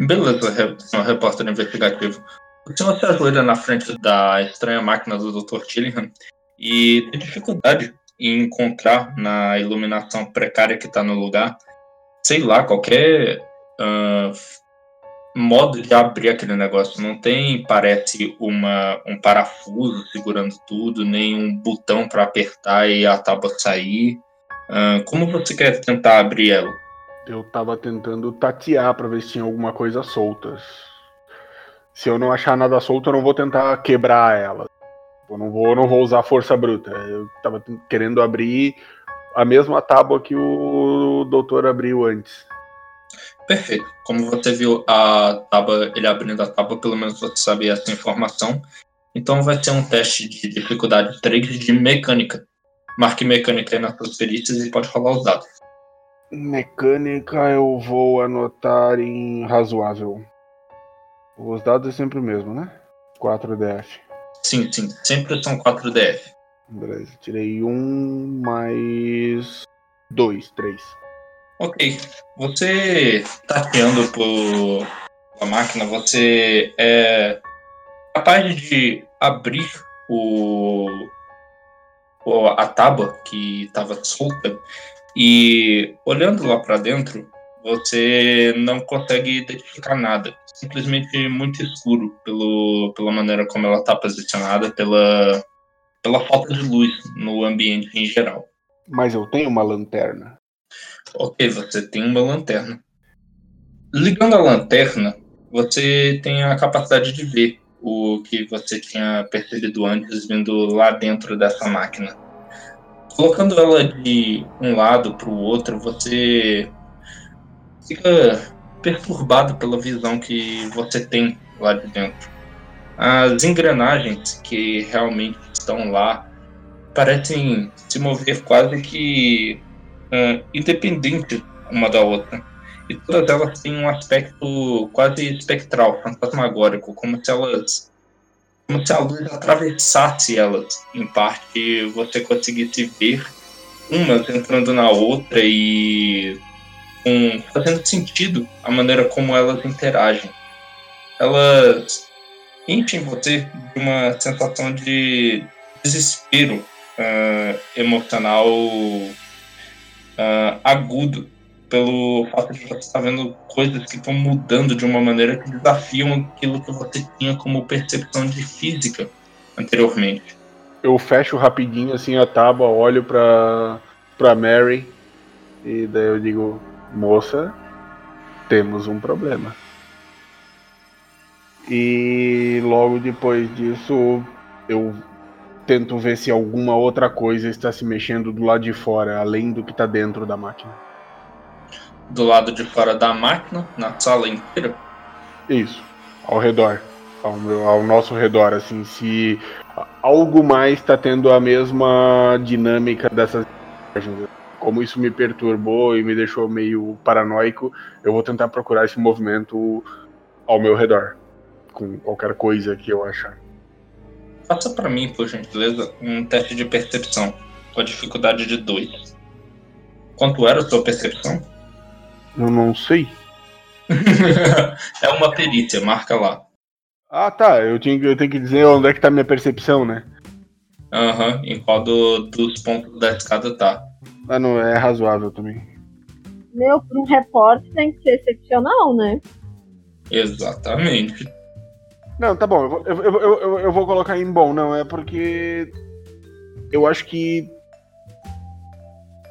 Beleza, senhor repórter investigativo. O senhor se ajoelha na frente da estranha máquina do Dr. Tillingham e tem dificuldade em encontrar na iluminação precária que está no lugar, sei lá, qualquer uh, modo de abrir aquele negócio. Não tem, parece, uma, um parafuso segurando tudo, nem um botão para apertar e a tábua sair. Uh, como você quer tentar abrir ela? Eu tava tentando tatear para ver se tinha alguma coisa solta. Se eu não achar nada solto, eu não vou tentar quebrar ela. Eu não vou, não vou usar força bruta. Eu tava querendo abrir a mesma tábua que o doutor abriu antes. Perfeito. Como você viu a tábua, ele abrindo a tábua, pelo menos você sabia essa informação. Então vai ser um teste de dificuldade 3 de mecânica. Marque mecânica aí nas suas perícias e pode rolar os dados. Mecânica eu vou anotar em razoável. Os dados é sempre o mesmo, né? 4 DF. Sim, sim. Sempre são 4 DF. Beleza. Tirei um mais dois, três. Ok. Você tateando por a máquina, você é capaz de abrir o, o a tábua que estava solta e olhando lá para dentro, você não consegue identificar nada. Simplesmente muito escuro pelo, pela maneira como ela está posicionada, pela, pela falta de luz no ambiente em geral. Mas eu tenho uma lanterna. Ok, você tem uma lanterna. Ligando a lanterna, você tem a capacidade de ver o que você tinha percebido antes vindo lá dentro dessa máquina. Colocando ela de um lado para o outro, você fica perturbado pela visão que você tem lá de dentro. As engrenagens que realmente estão lá parecem se mover quase que uh, independente uma da outra. E todas elas têm um aspecto quase espectral, fantasmagórico, como se elas. como se a luz atravessasse elas. Em parte, você conseguisse ver umas entrando na outra e um, fazendo sentido a maneira como elas interagem. Elas enchem você de uma sensação de desespero uh, emocional uh, agudo pelo fato de você estar vendo coisas que estão mudando de uma maneira que desafiam aquilo que você tinha como percepção de física anteriormente. Eu fecho rapidinho assim a tábua, olho para para Mary e daí eu digo, moça, temos um problema. E logo depois disso eu tento ver se alguma outra coisa está se mexendo do lado de fora, além do que está dentro da máquina. Do lado de fora da máquina, na sala inteira? Isso, ao redor, ao, ao nosso redor, assim, se algo mais está tendo a mesma dinâmica dessas como isso me perturbou e me deixou meio paranoico, eu vou tentar procurar esse movimento ao meu redor, com qualquer coisa que eu achar. Faça para mim, por gentileza, um teste de percepção, com a dificuldade de 2. Quanto era a sua percepção? Eu não sei. é uma perícia, marca lá. Ah, tá. Eu, tinha, eu tenho que dizer onde é que tá minha percepção, né? Aham, uhum. em qual do, dos pontos da escada tá. Ah, não, é razoável também. Meu, para um repórter tem que ser excepcional, né? Exatamente. Não, tá bom, eu, vou- eu, eu, eu, eu vou colocar em bom, não, é porque eu acho que.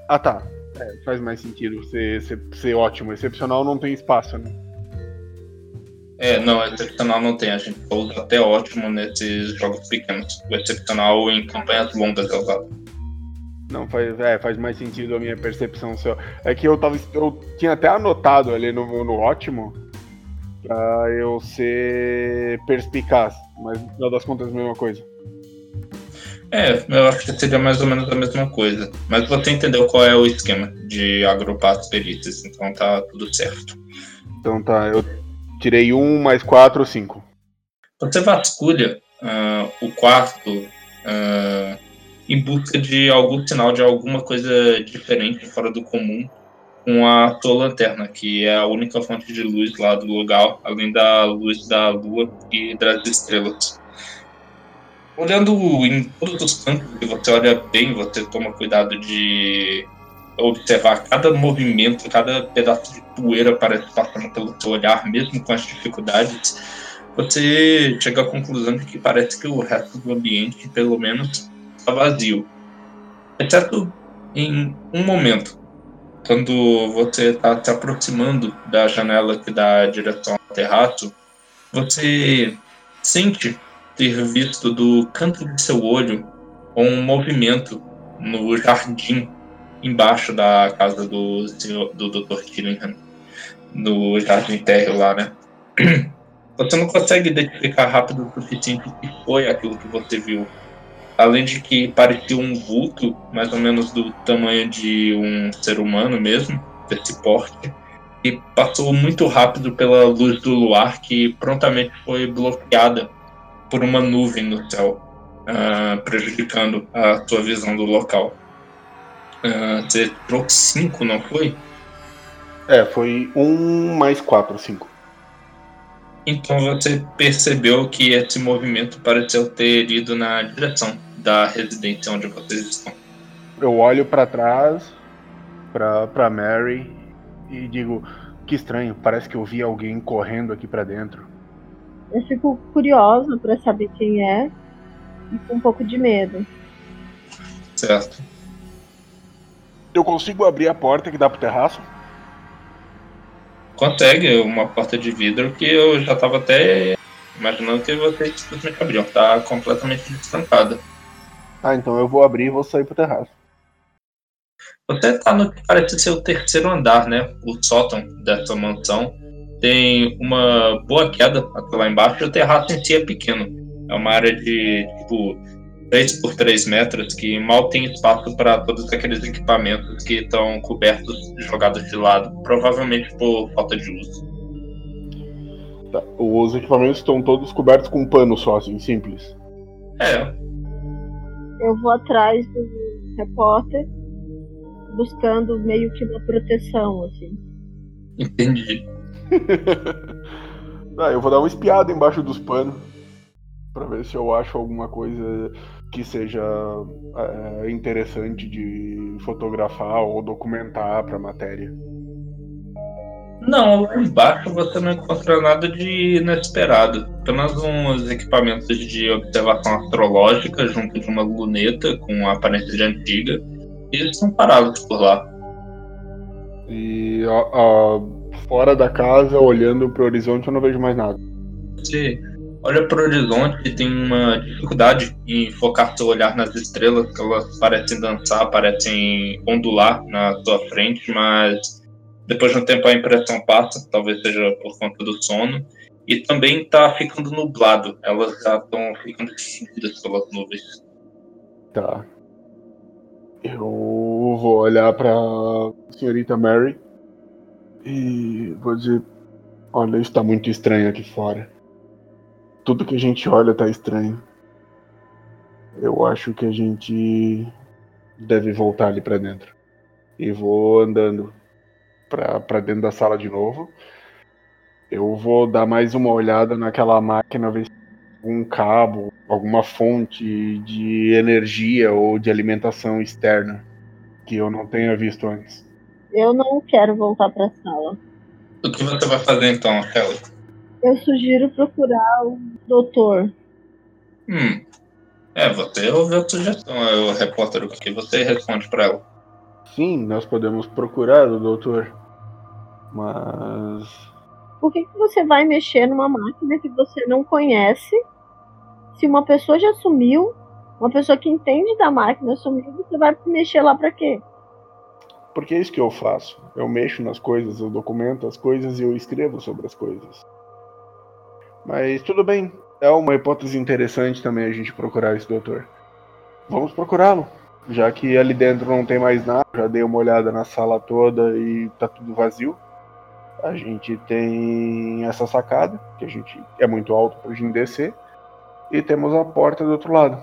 Ah tá. É, faz mais sentido ser, ser, ser ótimo. Excepcional não tem espaço, né? É, não, excepcional não tem. A gente usa até ótimo nesses jogos pequenos. O excepcional em campanhas longas é usado. Não, faz, é, faz mais sentido a minha percepção. Só. É que eu tava. Eu tinha até anotado ali no, no ótimo pra eu ser perspicaz, mas no final das contas a mesma coisa. É, eu acho que seria mais ou menos a mesma coisa. Mas você entendeu qual é o esquema de agrupar as perícias, então tá tudo certo. Então tá, eu tirei um mais quatro, cinco. Você vasculha ah, o quarto ah, em busca de algum sinal de alguma coisa diferente, fora do comum, com a sua lanterna, que é a única fonte de luz lá do lugar, além da luz da lua e das estrelas. Olhando em todos os cantos, você olha bem, você toma cuidado de observar cada movimento, cada pedaço de poeira parece passando pelo seu olhar, mesmo com as dificuldades, você chega à conclusão de que parece que o resto do ambiente, pelo menos, está vazio. Exceto em um momento, quando você está se aproximando da janela que dá direção ao terraço, você sente ter visto do canto de seu olho um movimento no jardim embaixo da casa do, do Dr. Killingham, no jardim térreo lá, né? Você não consegue identificar rápido o suficiente que foi aquilo que você viu. Além de que parecia um vulto, mais ou menos do tamanho de um ser humano mesmo, desse porte, e passou muito rápido pela luz do luar que prontamente foi bloqueada por uma nuvem no céu, uh, prejudicando a sua visão do local. Uh, você tirou 5, não foi? É, foi um mais quatro, cinco. Então você percebeu que esse movimento pareceu ter ido na direção da residência onde vocês estão. Eu olho para trás, pra, pra Mary, e digo: Que estranho, parece que eu vi alguém correndo aqui para dentro. Eu fico curiosa para saber quem é e com um pouco de medo. Certo. Eu consigo abrir a porta que dá pro terraço? Consegue uma porta de vidro que eu já tava até imaginando que vocês simplesmente abriam. Tá completamente destrancada. Ah, então eu vou abrir e vou sair pro terraço. Você tá no que parece ser o terceiro andar, né? O sótão dessa mansão. Tem uma boa queda até lá embaixo e o terraço em si é pequeno. É uma área de, tipo, 3 por 3 metros que mal tem espaço para todos aqueles equipamentos que estão cobertos, jogados de lado, provavelmente por falta de uso. Tá. Os equipamentos estão todos cobertos com um pano só, assim, simples. É, Eu vou atrás do repórter, buscando meio que uma proteção, assim. entendi. ah, eu vou dar uma espiada embaixo dos panos pra ver se eu acho alguma coisa que seja é, interessante de fotografar ou documentar pra matéria. Não, lá embaixo você não encontra nada de inesperado. Apenas uns equipamentos de observação astrológica junto de uma luneta com aparência de antiga. E eles estão parados por lá. E ó, ó, fora da casa, olhando pro horizonte, eu não vejo mais nada. Você olha para o horizonte e tem uma dificuldade em focar seu olhar nas estrelas, que elas parecem dançar, parecem ondular na sua frente, mas depois de um tempo a impressão passa, talvez seja por conta do sono. E também está ficando nublado, elas já estão ficando escondidas pelas nuvens. Tá. Eu vou olhar pra senhorita Mary e vou dizer: Olha, está muito estranho aqui fora. Tudo que a gente olha tá estranho. Eu acho que a gente deve voltar ali pra dentro. E vou andando pra, pra dentro da sala de novo. Eu vou dar mais uma olhada naquela máquina, ver se tem algum cabo, alguma fonte de energia ou de alimentação externa que eu não tenha visto antes. Eu não quero voltar pra sala. O que você vai fazer então, Kelly? Eu sugiro procurar o doutor. Hum. É, você ouviu a sugestão, é o repórter, o que você responde pra ela? Sim, nós podemos procurar o doutor. Mas. Por que, que você vai mexer numa máquina que você não conhece? Se uma pessoa já sumiu, uma pessoa que entende da máquina sumiu, você vai mexer lá pra quê? Porque é isso que eu faço. Eu mexo nas coisas, eu documento as coisas e eu escrevo sobre as coisas. Mas tudo bem. É uma hipótese interessante também a gente procurar esse doutor. Vamos procurá-lo. Já que ali dentro não tem mais nada, já dei uma olhada na sala toda e tá tudo vazio. A gente tem essa sacada, que a gente é muito alto pra gente descer. E temos a porta do outro lado.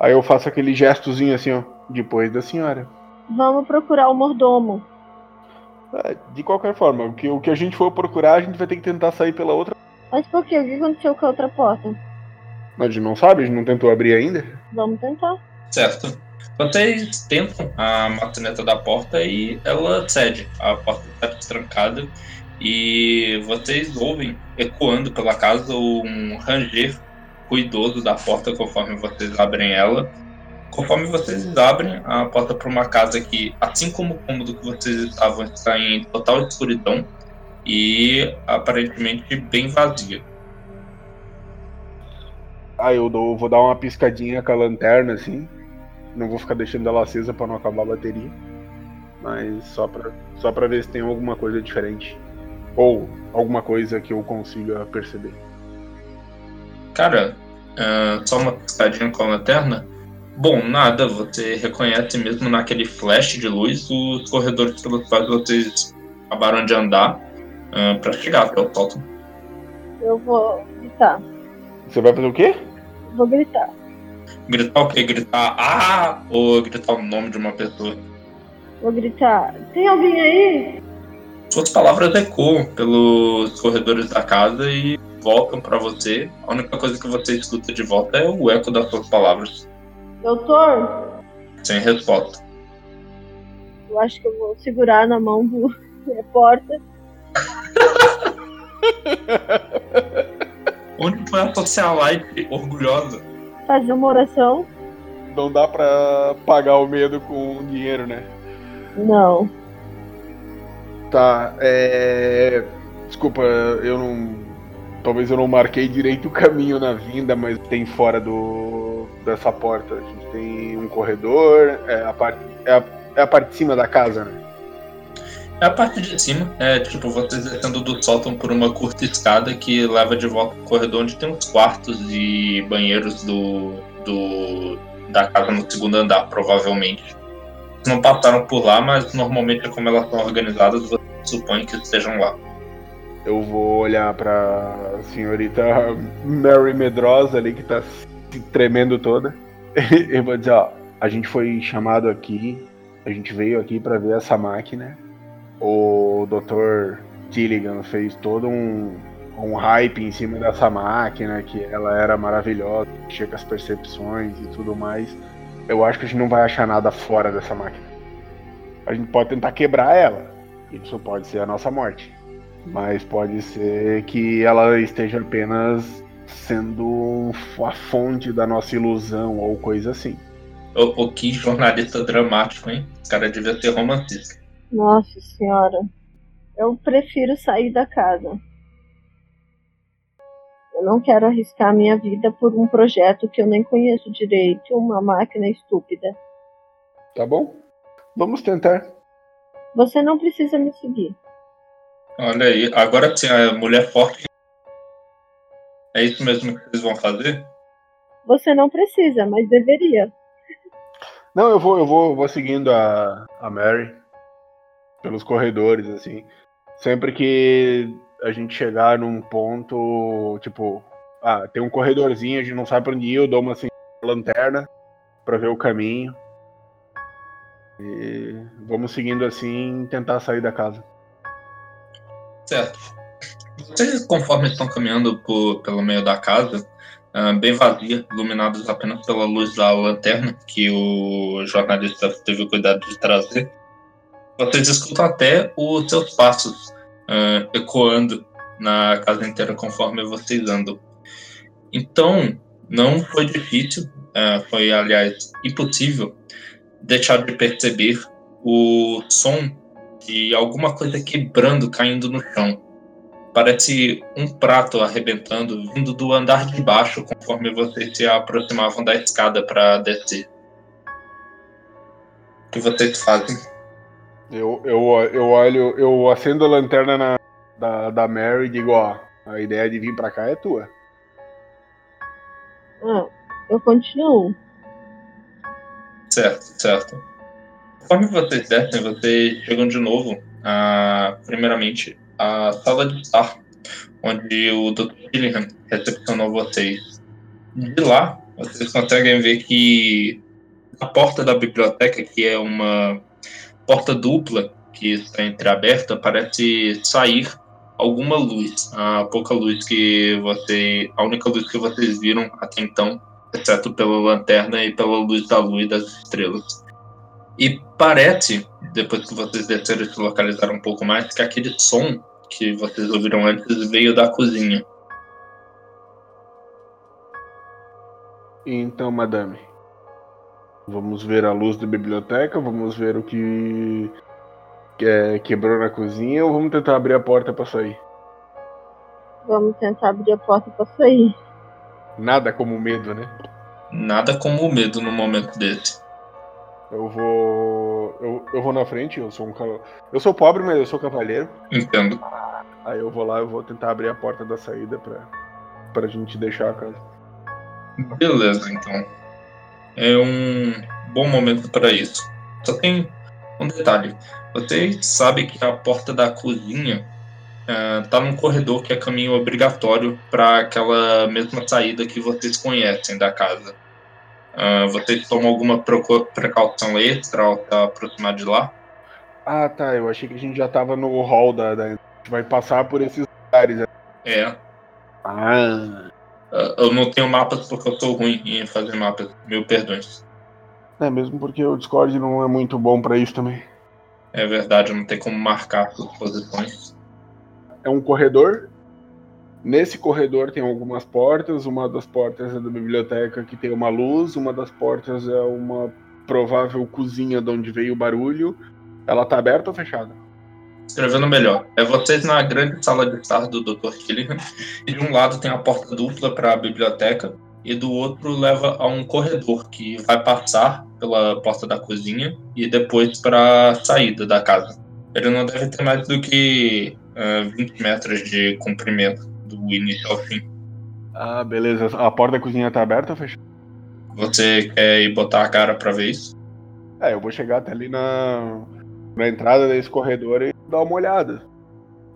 Aí eu faço aquele gestozinho assim, ó, depois da senhora. Vamos procurar o mordomo. É, De qualquer forma, o que, o que a gente for procurar, a gente vai ter que tentar sair pela outra. Mas por quê? O que aconteceu com a outra porta? A gente não sabe, a gente não tentou abrir ainda. Vamos tentar. Certo. Vocês tentam a maçaneta da porta e ela cede. A porta está destrancada e vocês ouvem ecoando pela casa um ranger ruidoso da porta conforme vocês abrem ela. Conforme vocês abrem a porta para uma casa que, assim como o cômodo que vocês estavam, está em total escuridão e aparentemente bem vazia. Aí eu dou, vou dar uma piscadinha com a lanterna, assim. Não vou ficar deixando ela acesa pra não acabar a bateria. Mas só pra, só pra ver se tem alguma coisa diferente. Ou alguma coisa que eu consiga perceber. Cara, ah, só uma piscadinha com a lanterna? Bom, nada, você reconhece mesmo naquele flash de luz os corredores pelos quais vocês acabaram de andar para chegar até o sótão. Eu vou gritar. Você vai fazer o quê? Vou gritar. Gritar o quê? Gritar ah! Ou gritar o nome de uma pessoa? Vou gritar. Tem alguém aí? Suas palavras ecoam pelos corredores da casa e voltam para você. A única coisa que você escuta de volta é o eco das suas palavras, Doutor? sem resposta. Eu acho que eu vou segurar na mão do repórter. Onde foi a socialite orgulhosa? Fazer uma oração. Não dá pra pagar o medo com dinheiro, né? Não. Tá, é. Desculpa, eu não. Talvez eu não marquei direito o caminho na vinda, mas tem fora do dessa porta. A gente tem um corredor, é a parte, é a, é a parte de cima da casa, né? É a parte de cima, é tipo vocês descendo do sótão por uma curta escada que leva de volta pro corredor onde tem os quartos e banheiros do, do da casa no segundo andar, provavelmente. Não passaram por lá, mas normalmente como elas são organizadas, você supõe que estejam lá. Eu vou olhar pra senhorita Mary Medrosa ali que tá se tremendo toda. Eu vou dizer, ó, a gente foi chamado aqui, a gente veio aqui pra ver essa máquina. O Dr. Gilligan fez todo um, um hype em cima dessa máquina, que ela era maravilhosa, mexia com as percepções e tudo mais. Eu acho que a gente não vai achar nada fora dessa máquina. A gente pode tentar quebrar ela. Isso pode ser a nossa morte. Mas pode ser que ela esteja apenas sendo a fonte da nossa ilusão ou coisa assim. O, o que jornalista dramático, hein? Esse cara devia ser romancista. Nossa senhora. Eu prefiro sair da casa. Eu não quero arriscar minha vida por um projeto que eu nem conheço direito, uma máquina estúpida. Tá bom? Vamos tentar. Você não precisa me seguir. Olha aí, agora sim, a mulher forte. É isso mesmo que vocês vão fazer? Você não precisa, mas deveria. Não, eu vou, eu vou, eu vou seguindo a, a Mary pelos corredores, assim. Sempre que a gente chegar num ponto, tipo, ah, tem um corredorzinho, a gente não sabe pra onde ir, eu dou uma assim, lanterna pra ver o caminho. E vamos seguindo assim tentar sair da casa. Certo. Vocês, conforme estão caminhando por- pelo meio da casa, ah, bem vazia, iluminados apenas pela luz da lanterna que o jornalista teve o cuidado de trazer, Vocês escutam até os seus passos uh, ecoando na casa inteira conforme vocês andam. Então, não foi difícil, uh, foi aliás impossível deixar de perceber o som de alguma coisa quebrando, caindo no chão. Parece um prato arrebentando, vindo do andar de baixo, conforme vocês se aproximavam da escada para descer. O que vocês fazem? Eu, eu, eu olho, eu acendo a lanterna na, da, da Mary e digo, ó, a ideia de vir pra cá é tua. Ah, eu continuo. Certo, certo. Conforme vocês descem, vocês chegam de novo a, primeiramente, a sala de estar, onde o Dr. Gillihan recepcionou vocês. De lá, vocês conseguem ver que a porta da biblioteca, que é uma porta dupla que está entreaberta, parece sair alguma luz. A pouca luz que você. A única luz que vocês viram até então, exceto pela lanterna e pela luz da lua e das estrelas. E parece, depois que vocês desceram e se localizaram um pouco mais, que aquele som que vocês ouviram antes veio da cozinha. Então, madame, vamos ver a luz da biblioteca, vamos ver o que é, quebrou na cozinha ou vamos tentar abrir a porta para sair? Vamos tentar abrir a porta para sair. Nada como medo, né? Nada como medo no momento desse. Eu vou. Eu, eu vou na frente, eu sou um Eu sou pobre, mas eu sou cavaleiro. Entendo. Aí eu vou lá, eu vou tentar abrir a porta da saída pra, pra gente deixar a casa. Beleza, então. É um bom momento para isso. Só tem um detalhe. Vocês sabem que a porta da cozinha está uh, num corredor que é caminho obrigatório para aquela mesma saída que vocês conhecem da casa. Uh, vocês tomam alguma precaução extra ao estar aproximado de lá? Ah, tá. Eu achei que a gente já estava no hall da, da. A gente vai passar por esses lugares. É. Ah. Uh, eu não tenho mapas porque eu sou ruim em fazer mapas. Mil perdões. É, mesmo porque o Discord não é muito bom para isso também. É verdade, não tem como marcar as posições. É um corredor Nesse corredor tem algumas portas, uma das portas é da biblioteca que tem uma luz, uma das portas é uma provável cozinha de onde veio o barulho. Ela tá aberta ou fechada? Escrevendo melhor. É vocês na grande sala de estar do Dr. Killian, e de um lado tem a porta dupla para a biblioteca, e do outro leva a um corredor que vai passar pela porta da cozinha e depois para a saída da casa. Ele não deve ter mais do que uh, eh, 20 metros de comprimento do início ao fim. Ah, beleza. A porta da cozinha tá aberta ou fechada? Você quer ir botar a cara pra ver isso? É, eu vou chegar até ali na, na entrada desse corredor e dar uma olhada.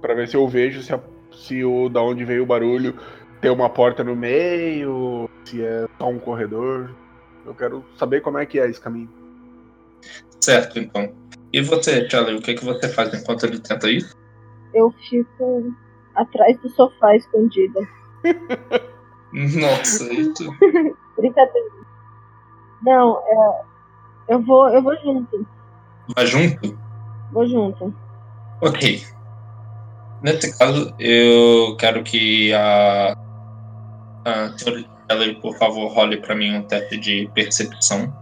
para ver se eu vejo se, a, se o da onde veio o barulho tem uma porta no meio, se é só um corredor. Eu quero saber como é que é esse caminho. Certo, então. E você, Charlie, o que, é que você faz enquanto ele tenta isso? Eu fico atrás do sofá escondida. Nossa, isso. Brincadeira. Não, é, eu vou, eu vou junto. Vai junto? Vou junto. Ok. Nesse caso, eu quero que a, a senhora Ellie, por favor, role para mim um teste de percepção.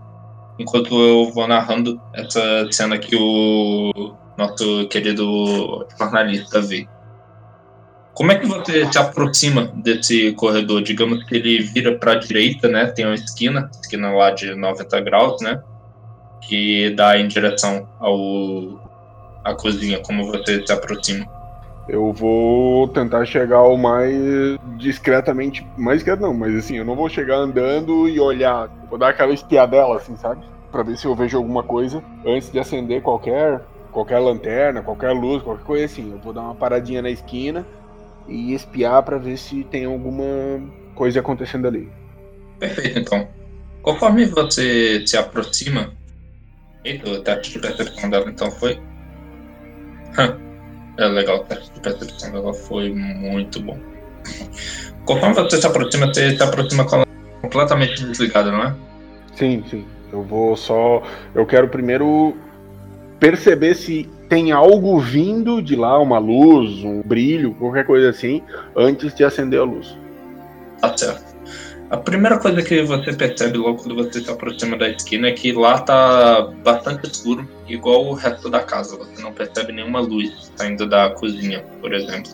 Enquanto eu vou narrando essa cena que o nosso querido jornalista vê. Como é que você se aproxima desse corredor? Digamos que ele vira para a direita, né? Tem uma esquina, esquina lá de 90 graus, né? Que dá em direção ao à cozinha. Como você se aproxima? Eu vou tentar chegar o mais discretamente, mais discreto não, mas assim, eu não vou chegar andando e olhar, vou dar aquela espiadela assim, sabe? Para ver se eu vejo alguma coisa antes de acender qualquer qualquer lanterna, qualquer luz, qualquer coisa assim. Eu vou dar uma paradinha na esquina e espiar para ver se tem alguma coisa acontecendo ali. Perfeito, então. Conforme você se aproxima. Eita, o teste de percepção dela então foi. É legal, o teste de percepção dela foi muito bom. Conforme você se aproxima, você se aproxima com ela completamente desligada, não é? Sim, sim. Eu vou só. Eu quero primeiro perceber se tem algo vindo de lá, uma luz, um brilho, qualquer coisa assim, antes de acender a luz. Tá certo. A primeira coisa que você percebe logo quando você se aproxima da esquina é que lá tá bastante escuro, igual o resto da casa. Você não percebe nenhuma luz saindo da cozinha, por exemplo.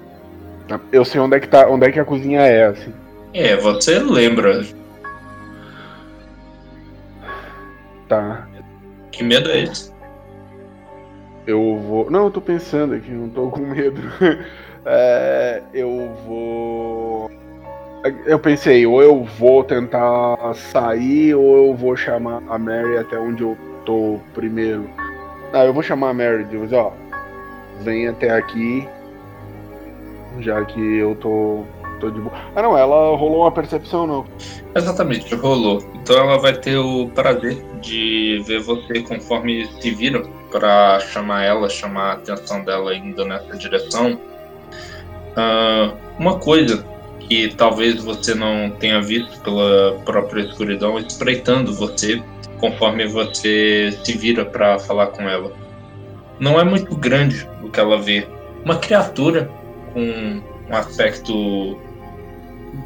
Eu sei onde é que tá, onde é que a cozinha é, assim. É, você lembra. Tá. Que medo é esse? Eu vou. Não, eu tô pensando aqui, não tô com medo. é, eu vou. Eu pensei, ou eu vou tentar sair, ou eu vou chamar a Mary até onde eu tô primeiro. Ah, eu vou chamar a Mary, dizer, ó, vem até aqui, já que eu tô, tô de boa. Ah, não, ela rolou uma percepção, não. Exatamente, rolou. Então ela vai ter o prazer de ver você conforme se vira para chamar ela, chamar a atenção dela indo nessa direção. Uh, uma coisa que talvez você não tenha visto pela própria escuridão, espreitando você conforme você se vira para falar com ela. Não é muito grande o que ela vê. Uma criatura com um aspecto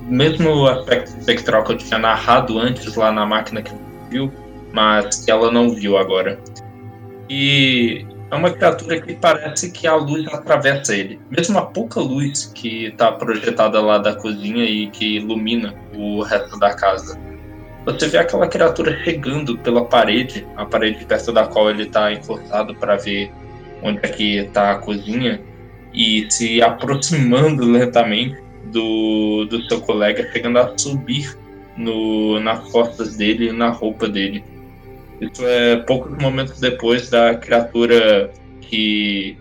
mesmo o aspecto espectral que eu tinha narrado antes lá na máquina que viu, mas que ela não viu agora. E é uma criatura que parece que a luz atravessa ele. Mesmo a pouca luz que está projetada lá da cozinha e que ilumina o resto da casa. Você vê aquela criatura chegando pela parede, a parede perto da qual ele está encostado para ver onde é que está a cozinha, e se aproximando lentamente do, do seu colega, chegando a subir no, nas costas dele e na roupa dele. Isso é poucos momentos depois da criatura que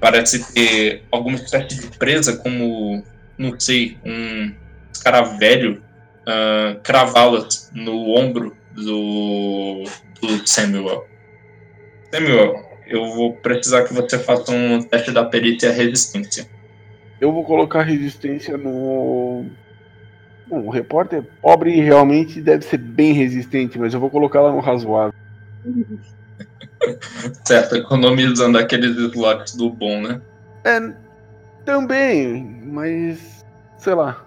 parece ter alguma espécie de presa, como, não sei, um escaravelho, uh, cravá-las no ombro do, do Samuel. Samuel, eu vou precisar que você faça um teste da perícia resistência. Eu vou colocar resistência no Bom, o repórter pobre realmente deve ser bem resistente, mas eu vou colocar lá no razoável. certo, economizando aqueles slots do bom, né? É, também, mas sei lá.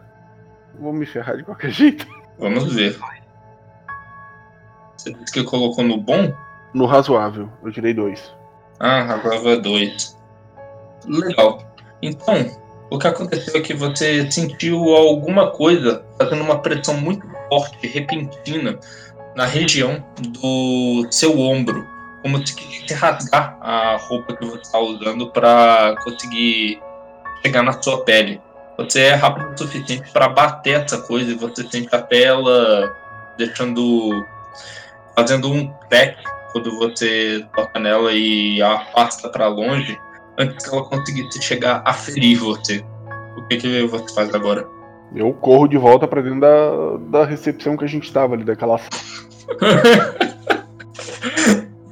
Vou me ferrar de qualquer jeito. Vamos ver. Você disse que colocou no bom? No razoável, eu tirei dois. Ah, razoável é dois. Legal. Então, o que aconteceu é que você sentiu alguma coisa fazendo uma pressão muito forte, repentina, na região do seu ombro, como se quisesse rasgar a roupa que você está usando para conseguir chegar na sua pele. Você é rápido o suficiente para bater essa coisa e você sente até ela deixando. fazendo um crack quando você toca nela e a afasta para longe antes que ela conseguisse chegar a ferir você. O que, que você faz agora? Eu corro de volta pra dentro da, da recepção que a gente tava ali, daquela.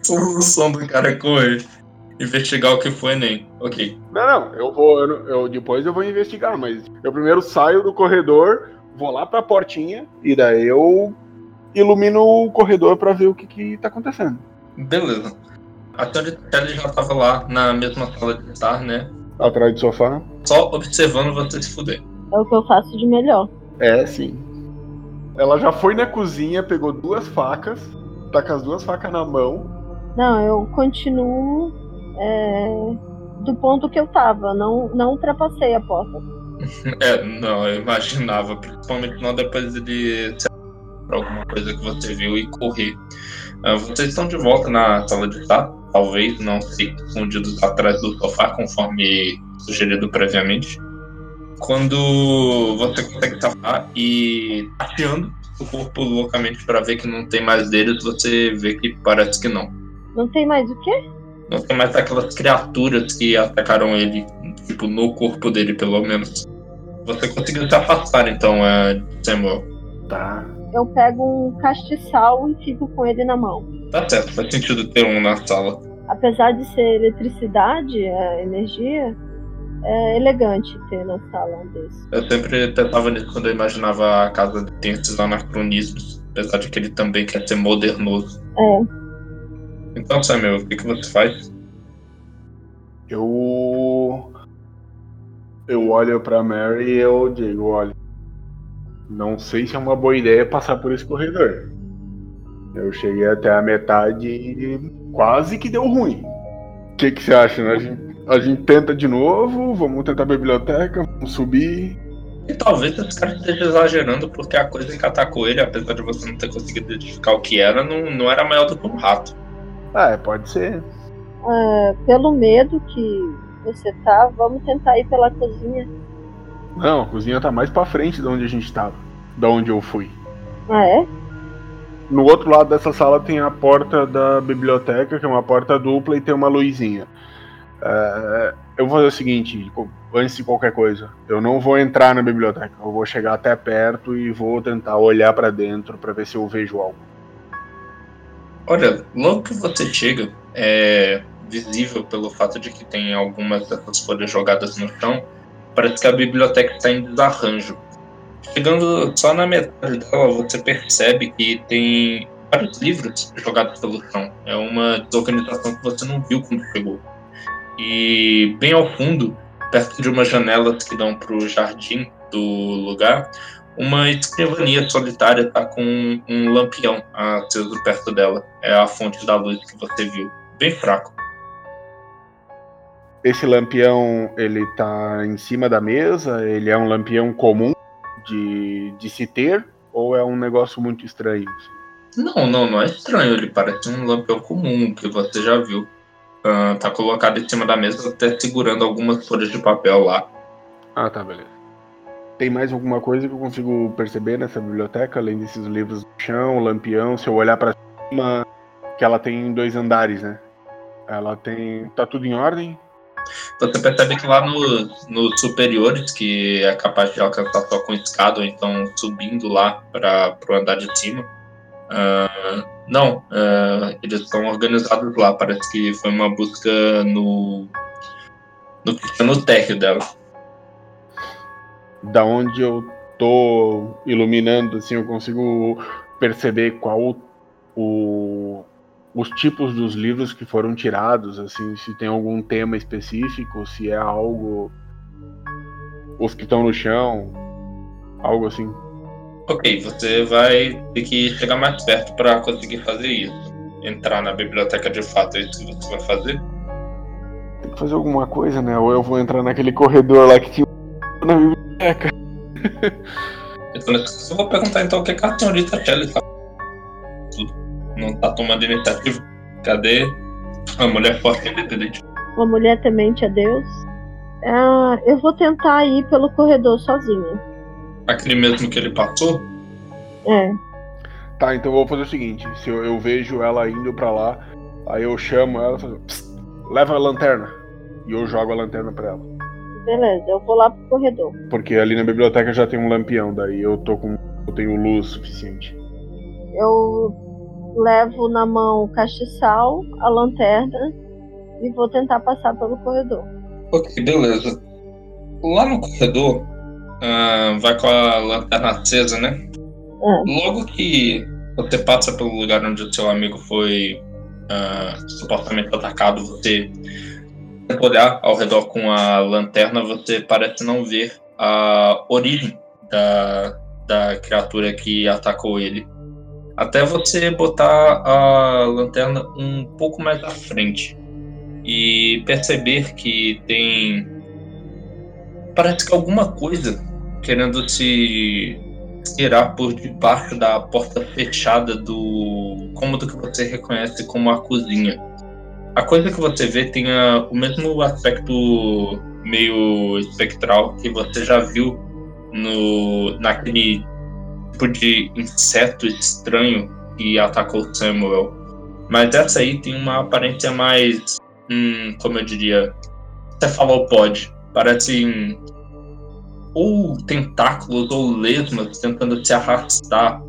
Solução do cara correr. Investigar o que foi, nem. Ok. Não, não, eu vou. Eu, eu, depois eu vou investigar, mas eu primeiro saio do corredor, vou lá pra portinha, e daí eu ilumino o corredor para ver o que, que tá acontecendo. Beleza. A Tony já tava lá na mesma sala de estar, né? Atrás do sofá. Só observando você se fuder. É o que eu faço de melhor. É, sim. Ela já foi na cozinha, pegou duas facas, tá com as duas facas na mão. Não, eu continuo é, do ponto que eu tava, não, não ultrapassei a porta. É, não, eu imaginava, principalmente não depois de alguma coisa que você viu e correr. Uh, vocês estão de volta na sala de estar, talvez não se escondidos atrás do sofá, conforme sugerido previamente. Quando você consegue tapar e tateando o corpo loucamente para ver que não tem mais deles, você vê que parece que não. Não tem mais o quê? Não tem mais aquelas criaturas que atacaram ele, tipo, no corpo dele, pelo menos. Você conseguiu se afastar, então, é, Samuel. Tá. Eu pego um castiçal e fico com ele na mão. Tá certo, faz sentido ter um na sala. Apesar de ser eletricidade, é energia, é elegante ter na sala um desses. Eu sempre tentava nisso quando eu imaginava a casa tem esses anacronismos, apesar de que ele também quer ser modernoso. É. Então, Samuel, o que, que você faz? Eu. Eu olho pra Mary e eu digo: olha, não sei se é uma boa ideia passar por esse corredor. Eu cheguei até a metade e quase que deu ruim. O que, que você acha, né? A gente, a gente tenta de novo, vamos tentar a biblioteca, vamos subir. E talvez esse cara esteja exagerando, porque a coisa que atacou ele, apesar de você não ter conseguido identificar o que era, não, não era maior do que um rato. Ah, pode ser. É, pelo medo que você tá, vamos tentar ir pela cozinha. Não, a cozinha tá mais pra frente de onde a gente tava. Da onde eu fui. Ah, é? No outro lado dessa sala tem a porta da biblioteca, que é uma porta dupla e tem uma luzinha. É, eu vou fazer o seguinte, antes de qualquer coisa, eu não vou entrar na biblioteca, eu vou chegar até perto e vou tentar olhar para dentro para ver se eu vejo algo. Olha, logo que você chega, é visível pelo fato de que tem algumas dessas folhas jogadas no chão, parece que a biblioteca está em desarranjo. Chegando só na metade dela, você percebe que tem vários livros jogados pelo chão. É uma desorganização que você não viu quando chegou. E bem ao fundo, perto de umas janelas que dão para o jardim do lugar, uma escrivania solitária está com um lampião aceso perto dela. É a fonte da luz que você viu. Bem fraco. Esse lampião, ele tá em cima da mesa? Ele é um lampião comum de, de se ter? Ou é um negócio muito estranho? Não, não, não é estranho. Ele parece um lampião comum que você já viu. Uh, tá colocado em cima da mesa, até segurando algumas folhas de papel lá. Ah, tá, beleza. Tem mais alguma coisa que eu consigo perceber nessa biblioteca, além desses livros no chão, lampião, se eu olhar para cima, que ela tem dois andares, né? Ela tem. tá tudo em ordem? Você percebe que lá nos, nos superiores, que é capaz de alcançar só com escada, ou então subindo lá para o andar de cima, uh, não, uh, eles estão organizados lá. Parece que foi uma busca no, no, no térreo dela. Da onde eu tô iluminando, assim, eu consigo perceber qual o, os tipos dos livros que foram tirados, assim, se tem algum tema específico, se é algo. Os que estão no chão, algo assim. Ok, você vai ter que chegar mais perto para conseguir fazer isso. Entrar na biblioteca de fato, é isso que você vai fazer? Tem que fazer alguma coisa, né? Ou eu vou entrar naquele corredor lá que tinha na biblioteca. eu vou perguntar então o que, a senhorita Shelley faz não tá tomando iniciativa. Cadê a mulher forte e independente? Uma mulher temente a Deus. Ah, eu vou tentar ir pelo corredor sozinha. Aquele mesmo que ele passou? É. Tá, então eu vou fazer o seguinte: se eu, eu vejo ela indo para lá, aí eu chamo ela e falo, leva a lanterna. E eu jogo a lanterna pra ela. Beleza, eu vou lá pro corredor. Porque ali na biblioteca já tem um lampião, daí eu tô com. eu tenho luz suficiente. Eu levo na mão o castiçal, a lanterna e vou tentar passar pelo corredor. Ok, beleza. Lá no corredor, uh, vai com a lanterna acesa, né? É. Logo que você passa pelo lugar onde o seu amigo foi uh, supostamente atacado, você olhar ao redor com a lanterna, você parece não ver a origem da, da criatura que atacou ele até você botar a lanterna um pouco mais à frente e perceber que tem parece que alguma coisa querendo se tirar por debaixo da porta fechada do cômodo que você reconhece como a cozinha. A coisa que você vê tem a, o mesmo aspecto meio espectral que você já viu no naquele tipo de inseto estranho que atacou Samuel. Mas essa aí tem uma aparência mais, hum, como eu diria, cefalopode. Parecem ou tentáculos ou lesmas tentando se arrastar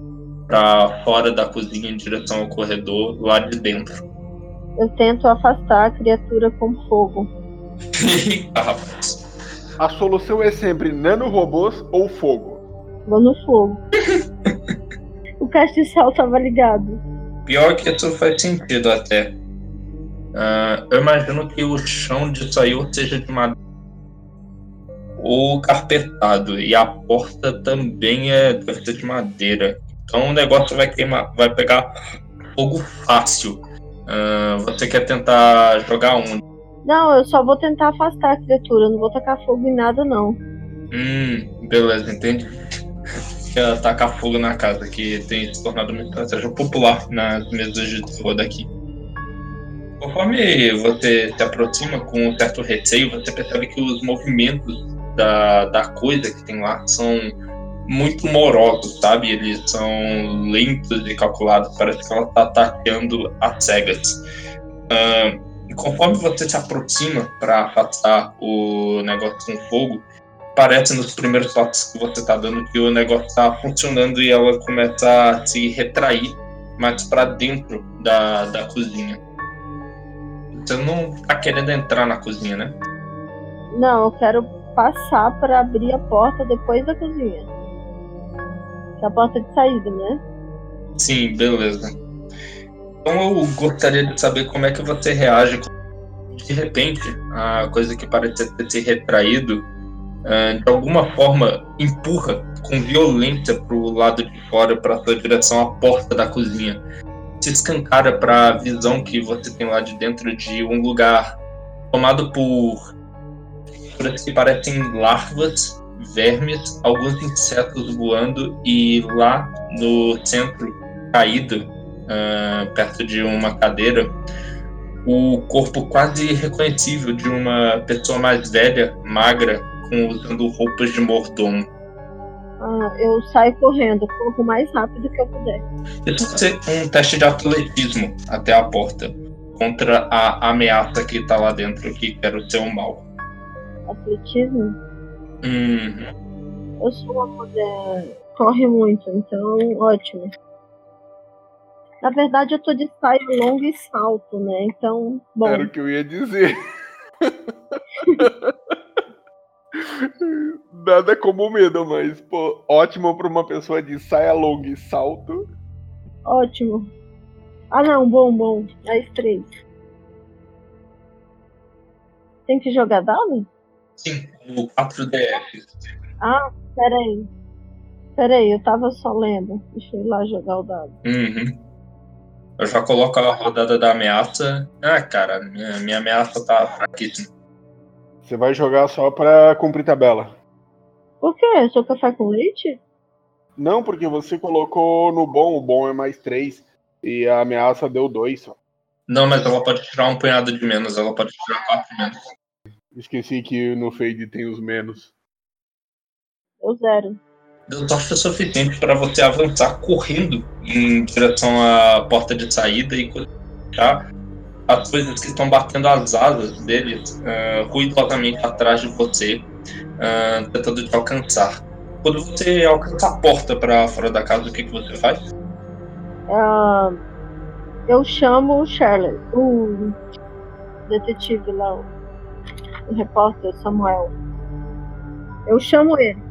para fora da cozinha em direção ao corredor lá de dentro. Eu tento afastar a criatura com fogo. A solução é sempre nanorobôs ou fogo. Vou no fogo. o castiçal tava ligado. Pior que isso faz sentido até. Uh, eu imagino que o chão disso aí ou seja de madeira ou carpetado e a porta também é deve ser de madeira. Então o negócio vai queimar, vai pegar fogo fácil. Uh, você quer tentar jogar onde? Não, eu só vou tentar afastar a criatura, não vou tacar fogo em nada não. Hum, beleza, entendi. Quer tacar fogo na casa, que tem se tornado uma estratégia popular nas mesas de terror daqui. Conforme você se aproxima com um certo receio, você percebe que os movimentos da, da coisa que tem lá são muito morosos, sabe? Eles são lentos e calculados. Parece que ela está atacando as cegas. Uh, conforme você se aproxima para afastar o negócio com fogo, parece nos primeiros passos que você está dando que o negócio está funcionando e ela começa a se retrair mais para dentro da, da cozinha. Você não tá querendo entrar na cozinha, né? Não, eu quero passar para abrir a porta depois da cozinha. Que é a porta de saída, né? Sim, beleza. Então eu gostaria de saber como é que você reage de repente a coisa que parece ter se retraído de alguma forma empurra com violência para o lado de fora para sua direção à porta da cozinha. Se escancara para a visão que você tem lá de dentro de um lugar tomado por criaturas que parecem larvas, vermes, alguns insetos voando e lá no centro, caído, uh, perto de uma cadeira, o corpo quase reconhecível de uma pessoa mais velha, magra, usando roupas de mordomo. Ah, eu saio correndo, corro o mais rápido que eu puder. Isso vai ser um teste de atletismo até a porta, contra a ameaça que tá lá dentro, que quer o seu mal. Atletismo? Uhum. Eu sou uma mulher. Corre muito, então ótimo. Na verdade, eu tô de saio longo e salto, né? Então, bom. Era o que eu ia dizer. Nada como medo, mas, pô, ótimo pra uma pessoa de saia longa e salto. Ótimo. Ah, não, bom, bom. Mais três. Tem que jogar dado? Sim, o 4DF. Ah, peraí. Peraí, eu tava só lendo. Deixa eu ir lá jogar o dado. Uhum. Eu já coloco a rodada da ameaça. Ah, cara, minha, minha ameaça tá fraquíssima. Você vai jogar só pra cumprir tabela. Por quê? Sou café com leite? Não, porque você colocou no bom, o bom é mais 3. E a ameaça deu 2 só. Não, mas ela pode tirar um punhado de menos, ela pode tirar 4 menos. Esqueci que no fade tem os menos. Deu zero. Deu sorte o suficiente para você avançar correndo em direção à porta de saída e tá? As coisas que estão batendo as asas deles uh, ruidosamente atrás de você, uh, tentando te alcançar. Quando você alcança a porta para fora da casa, o que, que você faz? Uh, eu chamo o Shirley, o detetive lá, o repórter Samuel. Eu chamo ele.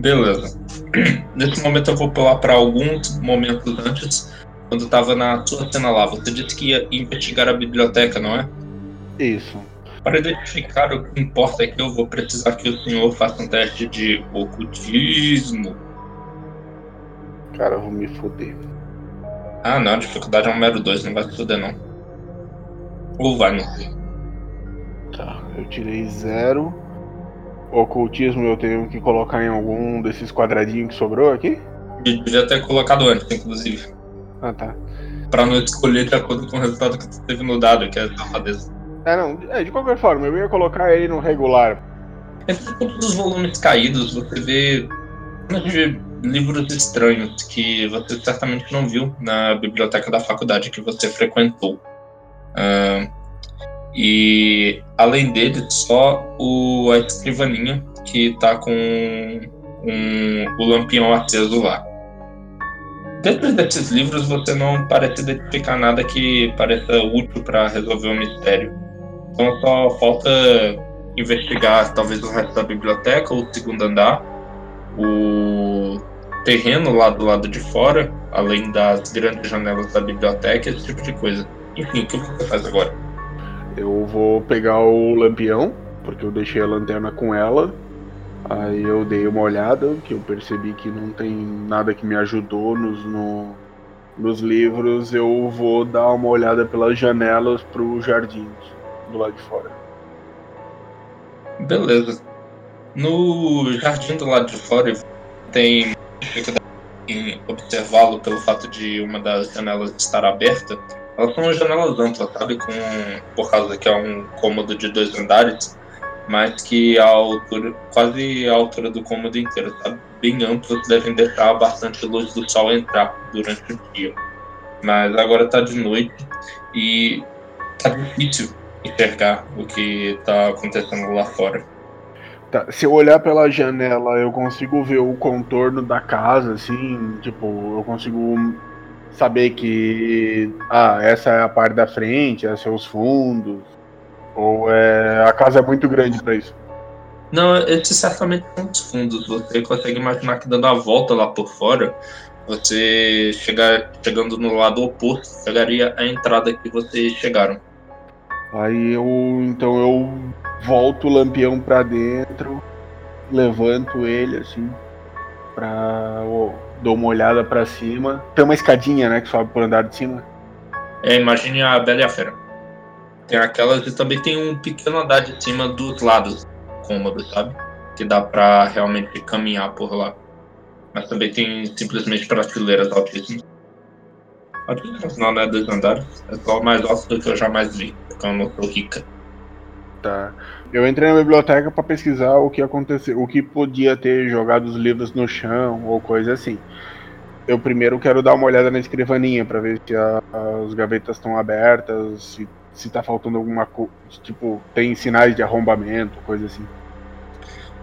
Beleza. Nesse momento eu vou pular para alguns momentos antes quando estava na sua cena lá, você disse que ia investigar a biblioteca, não é? Isso. Para identificar o que importa é que eu vou precisar que o senhor faça um teste de ocultismo. Cara, eu vou me foder. Ah, não, a dificuldade é um mero 2, não vai se foder, não. Ou vai, não sei. Tá, eu tirei zero. Ocultismo eu tenho que colocar em algum desses quadradinhos que sobrou aqui? Eu devia ter colocado antes, inclusive. Ah, tá. Pra não escolher de acordo com o resultado que tu teve no dado, que é a safadeza. É, não. É, de qualquer forma, eu ia colocar ele no regular. Entre todos os volumes caídos, você vê de livros estranhos que você certamente não viu na biblioteca da faculdade que você frequentou. Uh, e além dele, só o, a escrivaninha que tá com um, o lampião aceso lá. Dentro desses livros você não parece identificar nada que pareça útil para resolver o mistério. Então só falta investigar talvez o resto da biblioteca, o segundo andar, o terreno lá do lado de fora, além das grandes janelas da biblioteca, esse tipo de coisa. Enfim, o que você faz agora? Eu vou pegar o lampião, porque eu deixei a lanterna com ela. Aí eu dei uma olhada, que eu percebi que não tem nada que me ajudou nos, no, nos livros. Eu vou dar uma olhada pelas janelas pro jardim do lado de fora. Beleza. No jardim do lado de fora tem dificuldade em observá-lo pelo fato de uma das janelas estar aberta. Elas são janelas amplas, sabe? Com, por causa que é um cômodo de dois andares, mas que a altura, quase a altura do cômodo inteiro, sabe? Bem amplas, devem deixar bastante luz do sol entrar durante o dia. Mas agora está de noite e tá difícil enxergar o que está acontecendo lá fora. Tá, se eu olhar pela janela, eu consigo ver o contorno da casa, assim, tipo, eu consigo saber que ah, essa é a parte da frente, esses são os fundos, ou é a casa é muito grande para isso. Não, esses certamente são os fundos. Você consegue imaginar que dando a volta lá por fora, você chegar chegando no lado oposto, chegaria à entrada que vocês chegaram. Aí eu então eu volto o lampião para dentro, levanto ele assim, pra. Oh, dou uma olhada para cima. Tem uma escadinha, né, que sobe por andar de cima. É, imagine a Bela e a Fera. Tem aquelas e também tem um pequeno andar de cima dos lados cômodos, sabe? Que dá pra realmente caminhar por lá. Mas também tem simplesmente prateleiras altíssimas. Altíssimas não, né? Dois andares. É só mais alto do que eu jamais vi, porque eu não sou rica. Tá. Eu entrei na biblioteca para pesquisar o que aconteceu, o que podia ter jogado os livros no chão ou coisa assim. Eu primeiro quero dar uma olhada na escrivaninha para ver se a, as gavetas estão abertas, se, se tá faltando alguma coisa, tipo, tem sinais de arrombamento, coisa assim.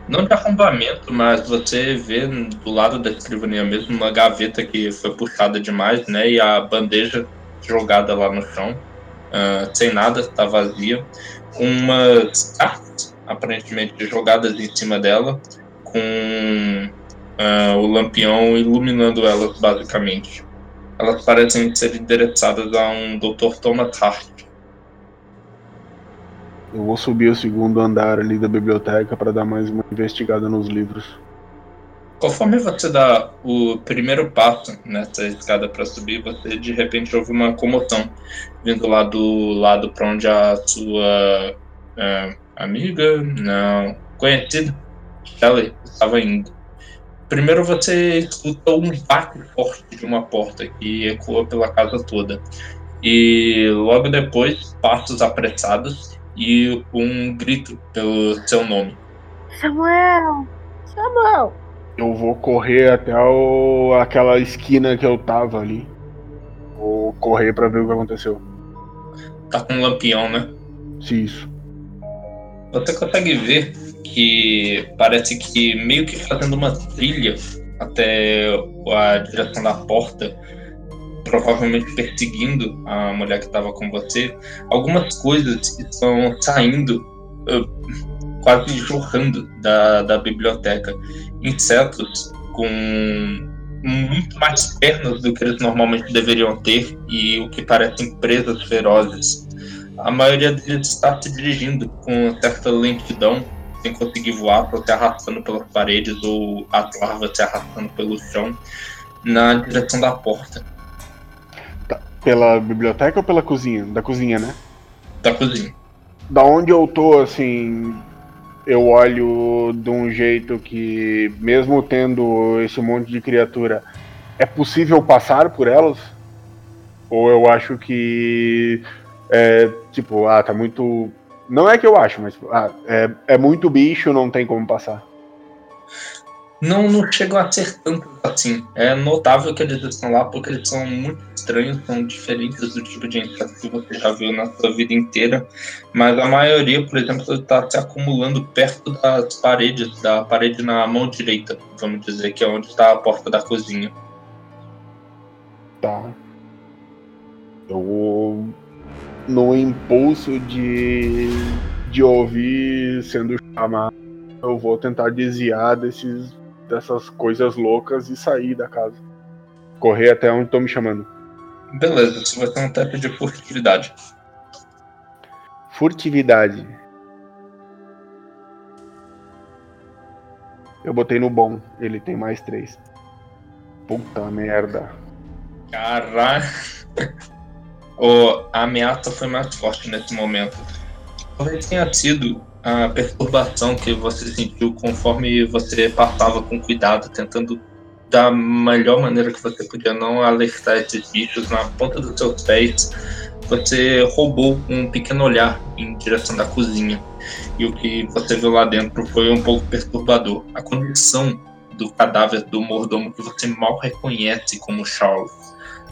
Não de arrombamento, mas você vê do lado da escrivaninha mesmo uma gaveta que foi puxada demais, né? E a bandeja jogada lá no chão, uh, sem nada, tá vazia umas cartas, aparentemente jogadas em cima dela, com uh, o lampião iluminando elas, basicamente. Elas parecem ser endereçadas a um Dr. Thomas Hart. Eu vou subir o segundo andar ali da biblioteca para dar mais uma investigada nos livros. Conforme você dá o primeiro passo nessa escada para subir, você de repente ouve uma comoção vindo lá do lado para onde a sua uh, amiga, não, conhecida, Shelley, estava indo. Primeiro você escuta um bate forte de uma porta que ecoa pela casa toda. E logo depois, passos apressados e um grito pelo seu nome. Samuel! Samuel! Eu vou correr até o, aquela esquina que eu tava ali. Vou correr para ver o que aconteceu. Tá com um lampião, né? Isso. Você consegue ver que parece que meio que fazendo uma trilha até a direção da porta, provavelmente perseguindo a mulher que estava com você, algumas coisas estão saindo, quase jorrando da, da biblioteca insetos com muito mais pernas do que eles normalmente deveriam ter e o que parecem presas ferozes. A maioria deles está se dirigindo com certa lentidão, sem conseguir voar, só se arrastando pelas paredes ou as larvas se arrastando pelo chão, na direção da porta. Pela biblioteca ou pela cozinha? Da cozinha, né? Da cozinha. Da onde eu tô, assim, eu olho de um jeito que, mesmo tendo esse monte de criatura, é possível passar por elas? Ou eu acho que é tipo, ah, tá muito. Não é que eu acho, mas ah, é, é muito bicho, não tem como passar. Não, não chegam a ser tantos assim. É notável que eles estão lá porque eles são muito estranhos, são diferentes do tipo de inseto que você já viu na sua vida inteira. Mas a maioria, por exemplo, está se acumulando perto das paredes, da parede na mão direita, vamos dizer, que é onde está a porta da cozinha. Tá. Eu. No impulso de, de ouvir sendo chamado, eu vou tentar desviar desses dessas coisas loucas e sair da casa. Correr até onde estão me chamando. Beleza, isso vai ser um teste de furtividade. Furtividade. Eu botei no bom, ele tem mais três. Puta merda. Caralho. oh, a ameaça foi mais forte nesse momento. Talvez tenha sido a perturbação que você sentiu conforme você passava com cuidado, tentando da melhor maneira que você podia não alertar esses bichos na ponta dos seus pés. Você roubou um pequeno olhar em direção da cozinha. E o que você viu lá dentro foi um pouco perturbador. A condição do cadáver do mordomo que você mal reconhece como Charles.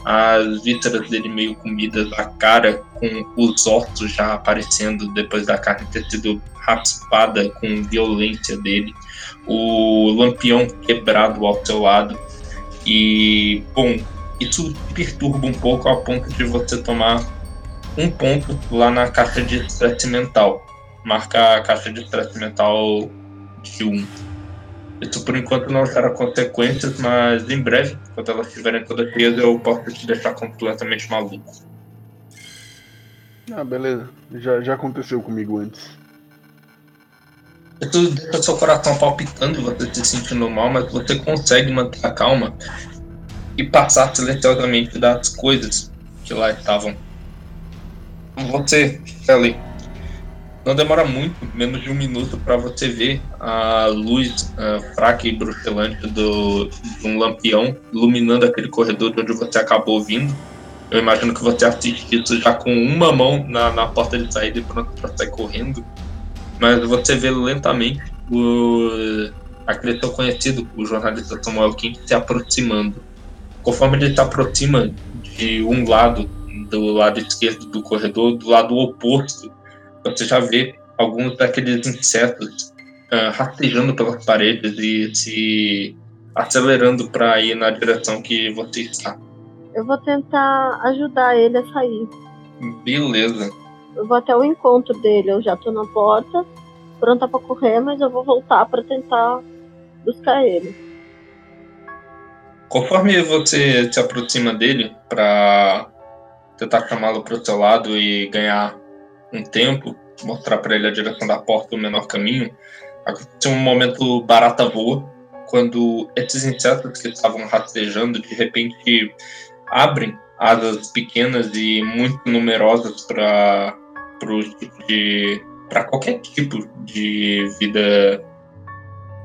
As vísceras dele meio comidas, a cara com os ossos já aparecendo depois da carne ter sido raspada com violência dele, o lampião quebrado ao seu lado. E, bom, isso perturba um pouco ao ponto de você tomar um ponto lá na caixa de estresse mental. Marca a caixa de estresse mental de 1. Um. Isso por enquanto não gera consequências, mas em breve, quando elas estiverem todas cheias, eu posso te deixar completamente maluco. Ah, beleza. Já, já aconteceu comigo antes. Isso deixa seu coração palpitando e você se sentindo mal, mas você consegue manter a calma e passar silenciosamente das coisas que lá estavam. Você, Shelly, não demora muito, menos de um minuto, para você ver a luz uh, fraca e bruxelante do, de um lampião iluminando aquele corredor de onde você acabou vindo. Eu imagino que você assiste isso já com uma mão na, na porta de saída e pronto para sair correndo mas você vê lentamente o, aquele teu conhecido, o jornalista Samuel King, se aproximando. Conforme ele se aproxima de um lado, do lado esquerdo do corredor, do lado oposto, você já vê alguns daqueles insetos uh, rastejando pelas paredes e se acelerando para ir na direção que você está. Eu vou tentar ajudar ele a sair. Beleza. Eu vou até o encontro dele, eu já tô na porta, pronta para correr, mas eu vou voltar para tentar buscar ele. Conforme você se aproxima dele para tentar chamá-lo para o seu lado e ganhar um tempo, mostrar para ele a direção da porta, o menor caminho, aconteceu um momento barata voa, quando esses insetos que estavam rastejando de repente abrem asas pequenas e muito numerosas para para qualquer tipo de vida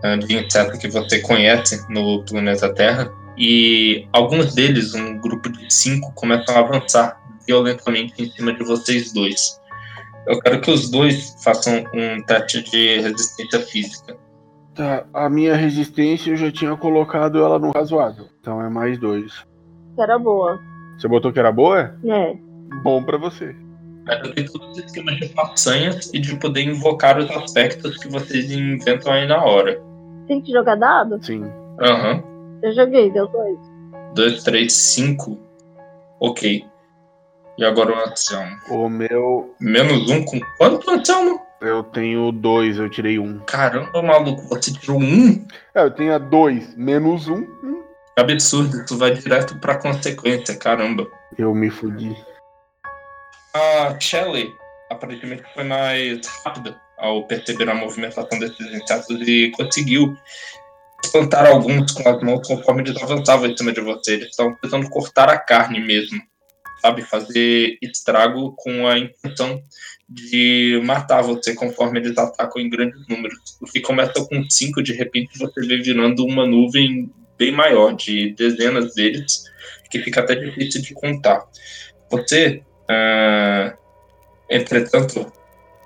ah, de inseto que você conhece no planeta Terra. E alguns deles, um grupo de cinco, começam a avançar violentamente em cima de vocês dois. Eu quero que os dois façam um teste de resistência física. Tá, a minha resistência eu já tinha colocado ela no razoável. Então é mais dois. Que era boa. Você botou que era boa? É. Bom para você. Eu tenho todos os esquemas de façanhas e de poder invocar os aspectos que vocês inventam aí na hora. Tem que jogar dado? Sim. Aham. Uhum. Eu joguei, deu dois. Dois, três, cinco. Ok. E agora o Anselmo. O meu. Menos um com quanto, Anselmo? Eu tenho dois, eu tirei um. Caramba, maluco, você tirou um? É, eu tinha dois, menos um. um. Absurdo, tu vai direto pra consequência, caramba. Eu me fudi. A Shelley aparentemente foi mais rápida ao perceber a movimentação desses insetos e conseguiu espantar alguns com as mãos conforme eles avançavam em cima de você. Eles estavam tentando cortar a carne mesmo, sabe? Fazer estrago com a intenção de matar você conforme eles atacam em grandes números. O que começa com cinco, de repente você vê virando uma nuvem bem maior, de dezenas deles, que fica até difícil de contar. Você Uh, entretanto,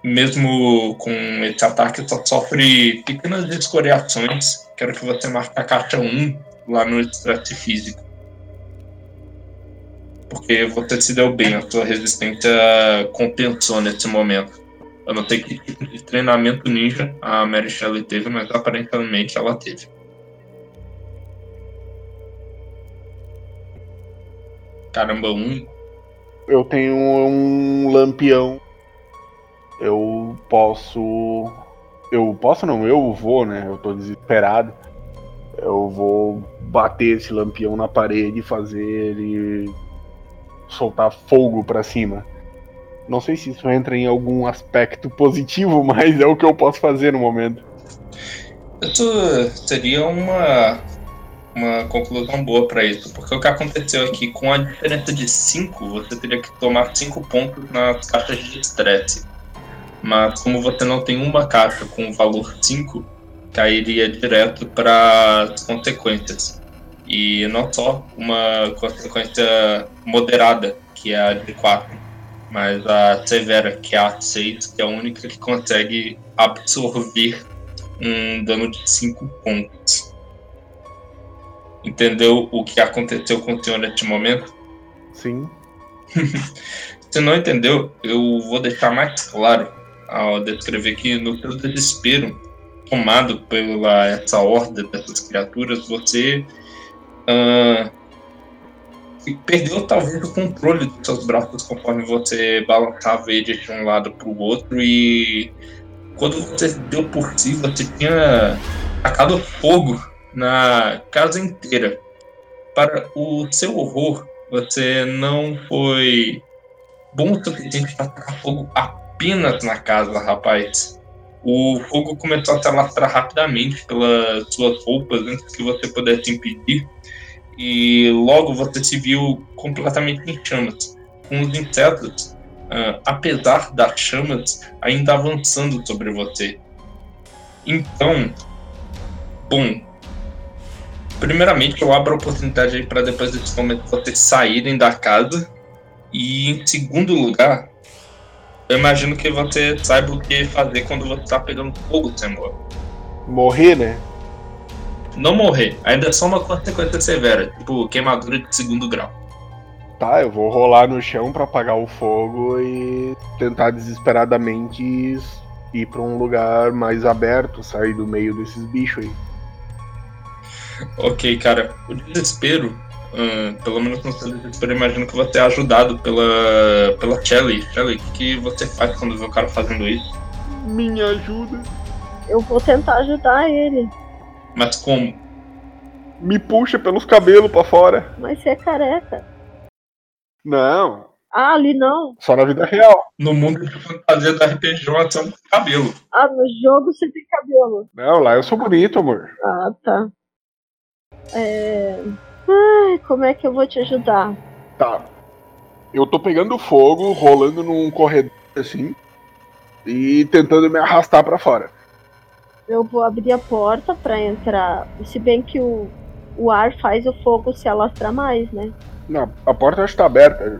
mesmo com esse ataque, só sofre pequenas escoriações. Quero que você marque a caixa 1 lá no estresse físico. Porque você se deu bem, a sua resistência compensou nesse momento. Eu não sei que tipo de treinamento ninja a Mary Shelley teve, mas aparentemente ela teve. Caramba, um eu tenho um lampião. Eu posso. Eu posso não, eu vou, né? Eu tô desesperado. Eu vou bater esse lampião na parede e fazer ele soltar fogo para cima. Não sei se isso entra em algum aspecto positivo, mas é o que eu posso fazer no momento. Isso seria uma, uma conclusão boa para isso, porque o que aconteceu aqui, com a diferença de 5, você teria que tomar 5 pontos nas caixas de estresse. Mas como você não tem uma caixa com o valor 5, cairia direto para as consequências. E não só uma consequência moderada, que é a de 4, mas a severa, que é a 6, que é a única que consegue absorver um dano de 5 pontos. Entendeu o que aconteceu com o senhor neste momento? Sim. Se não entendeu, eu vou deixar mais claro ao descrever que no seu desespero, tomado pela essa horda dessas criaturas, você uh, perdeu talvez o controle dos seus braços conforme você balançava ele de um lado para o outro e quando você deu por si, você tinha tacado fogo na casa inteira. Para o seu horror, você não foi bom o suficiente para tacar fogo apenas na casa, rapaz. O fogo começou a se alastrar rapidamente pelas suas roupas antes que você pudesse impedir. E logo você se viu completamente em chamas, com os insetos uh, apesar das chamas ainda avançando sobre você. Então, bom, primeiramente eu abro a oportunidade para depois desse momento vocês saírem da casa. E em segundo lugar, eu imagino que você saiba o que fazer quando você está pegando fogo, Samuel. Morrer, né? Não morrer, ainda é só uma consequência severa, tipo queimadura de segundo grau. Tá, eu vou rolar no chão para apagar o fogo e tentar desesperadamente ir para um lugar mais aberto, sair do meio desses bichos aí. Ok, cara. O desespero, hum, pelo menos no seu desespero, imagino que você é ajudado pela, pela Shelly. Shelly, o que você faz quando vê o cara fazendo isso? Minha ajuda. Eu vou tentar ajudar ele. Mas como? Me puxa pelos cabelos para fora. Mas você é careca. Não. Ah, ali não. Só na vida real. No mundo de fantasia da RPG, você tem cabelo. Ah, no jogo você tem cabelo. Não, lá eu sou bonito, amor. Ah, tá. É. Ai, como é que eu vou te ajudar? Tá. Eu tô pegando fogo, rolando num corredor assim. E tentando me arrastar para fora. Eu vou abrir a porta para entrar. Se bem que o, o ar faz o fogo se alastrar mais, né? Não, a porta está aberta.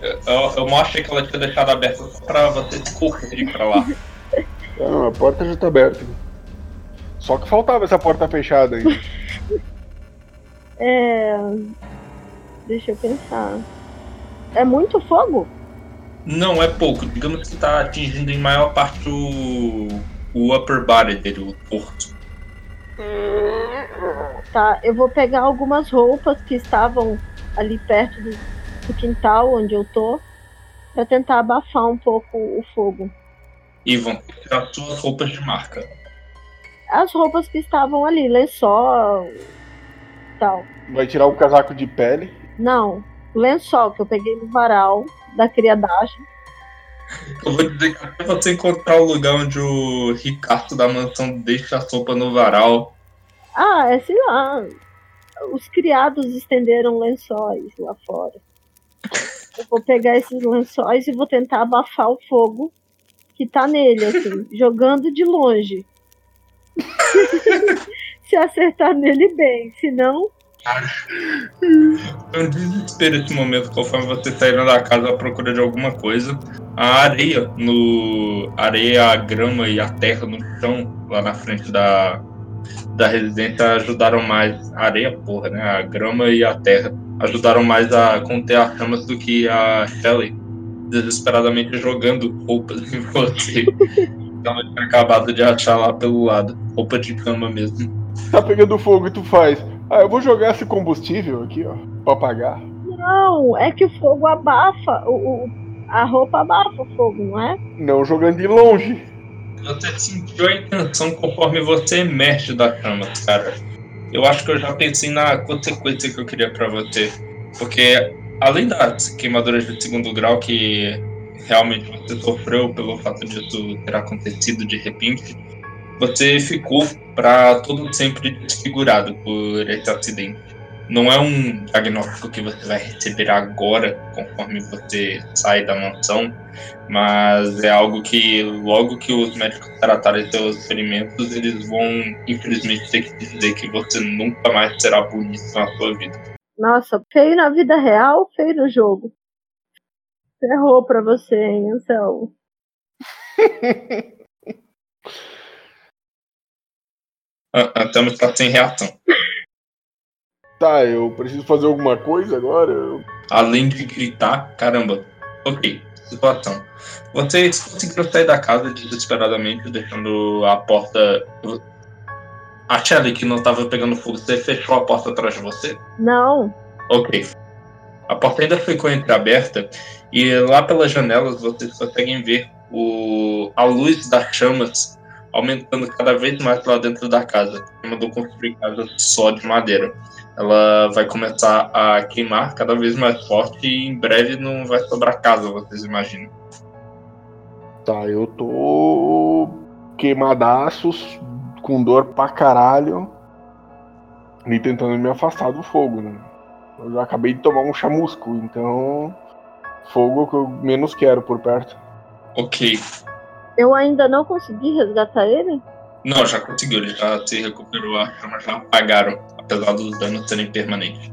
Eu, eu mostro que ela tinha deixado aberta só pra você correr pra lá. Não, a porta já está aberta. Só que faltava essa porta fechada aí. É. Deixa eu pensar. É muito fogo? Não, é pouco. Digamos que tá atingindo em maior parte o, o upper body dele, o corpo. Tá, eu vou pegar algumas roupas que estavam ali perto do, do quintal onde eu tô, para tentar abafar um pouco o fogo. E vão tirar as suas roupas de marca. As roupas que estavam ali, lençol, tal. Vai tirar o casaco de pele? Não, lençol que eu peguei no varal da criadagem. Eu vou dizer que até você encontrar o lugar onde o Ricardo da mansão deixa a sopa no varal. Ah, é sei lá. Os criados estenderam lençóis lá fora. Eu vou pegar esses lençóis e vou tentar abafar o fogo que tá nele, assim, jogando de longe. Se acertar nele bem, senão é um desespero esse momento, conforme você saindo da casa à procura de alguma coisa. A areia, no. A areia, a grama e a terra no chão, lá na frente da, da residência, ajudaram mais. A areia, porra, né? A grama e a terra ajudaram mais a conter as chamas do que a Shelley desesperadamente jogando roupas em você. Ela tinha acabado de achar lá pelo lado. Roupa de cama mesmo. Tá pegando fogo e tu faz. Ah, eu vou jogar esse combustível aqui, ó, pra apagar. Não, é que o fogo abafa. O, o, a roupa abafa o fogo, não é? Não jogando de longe. Você sentiu a intenção conforme você emerge da chama, cara. Eu acho que eu já pensei na consequência que eu queria para você. Porque além das queimaduras de segundo grau que realmente você sofreu pelo fato disso ter acontecido de repente, você ficou para todo sempre desfigurado por esse acidente. Não é um diagnóstico que você vai receber agora, conforme você sai da mansão, mas é algo que logo que os médicos tratarem seus ferimentos, eles vão infelizmente ter que dizer que você nunca mais será bonito na sua vida. Nossa, feio na vida real, feio no jogo. Ferrou pra você, hein, Anselmo? A Tama está sem reação. Tá, eu preciso fazer alguma coisa agora? Além de gritar, caramba. Ok, situação. Vocês conseguiram sair da casa desesperadamente, deixando a porta. A Shelly, que não estava pegando fogo, você fechou a porta atrás de você? Não. Ok. A porta ainda ficou entreaberta e lá pelas janelas vocês conseguem ver o... a luz das chamas aumentando cada vez mais lá dentro da casa. Mandou construir casa só de madeira. Ela vai começar a queimar cada vez mais forte e em breve não vai sobrar casa, vocês imaginam. Tá, eu tô queimadaços, com dor pra caralho, e tentando me afastar do fogo, né? Eu já acabei de tomar um chamusco, então fogo é que eu menos quero por perto. Ok, Eu ainda não consegui resgatar ele? Não, já conseguiu, ele já se recuperou, as chamas já apagaram, apesar dos danos serem permanentes.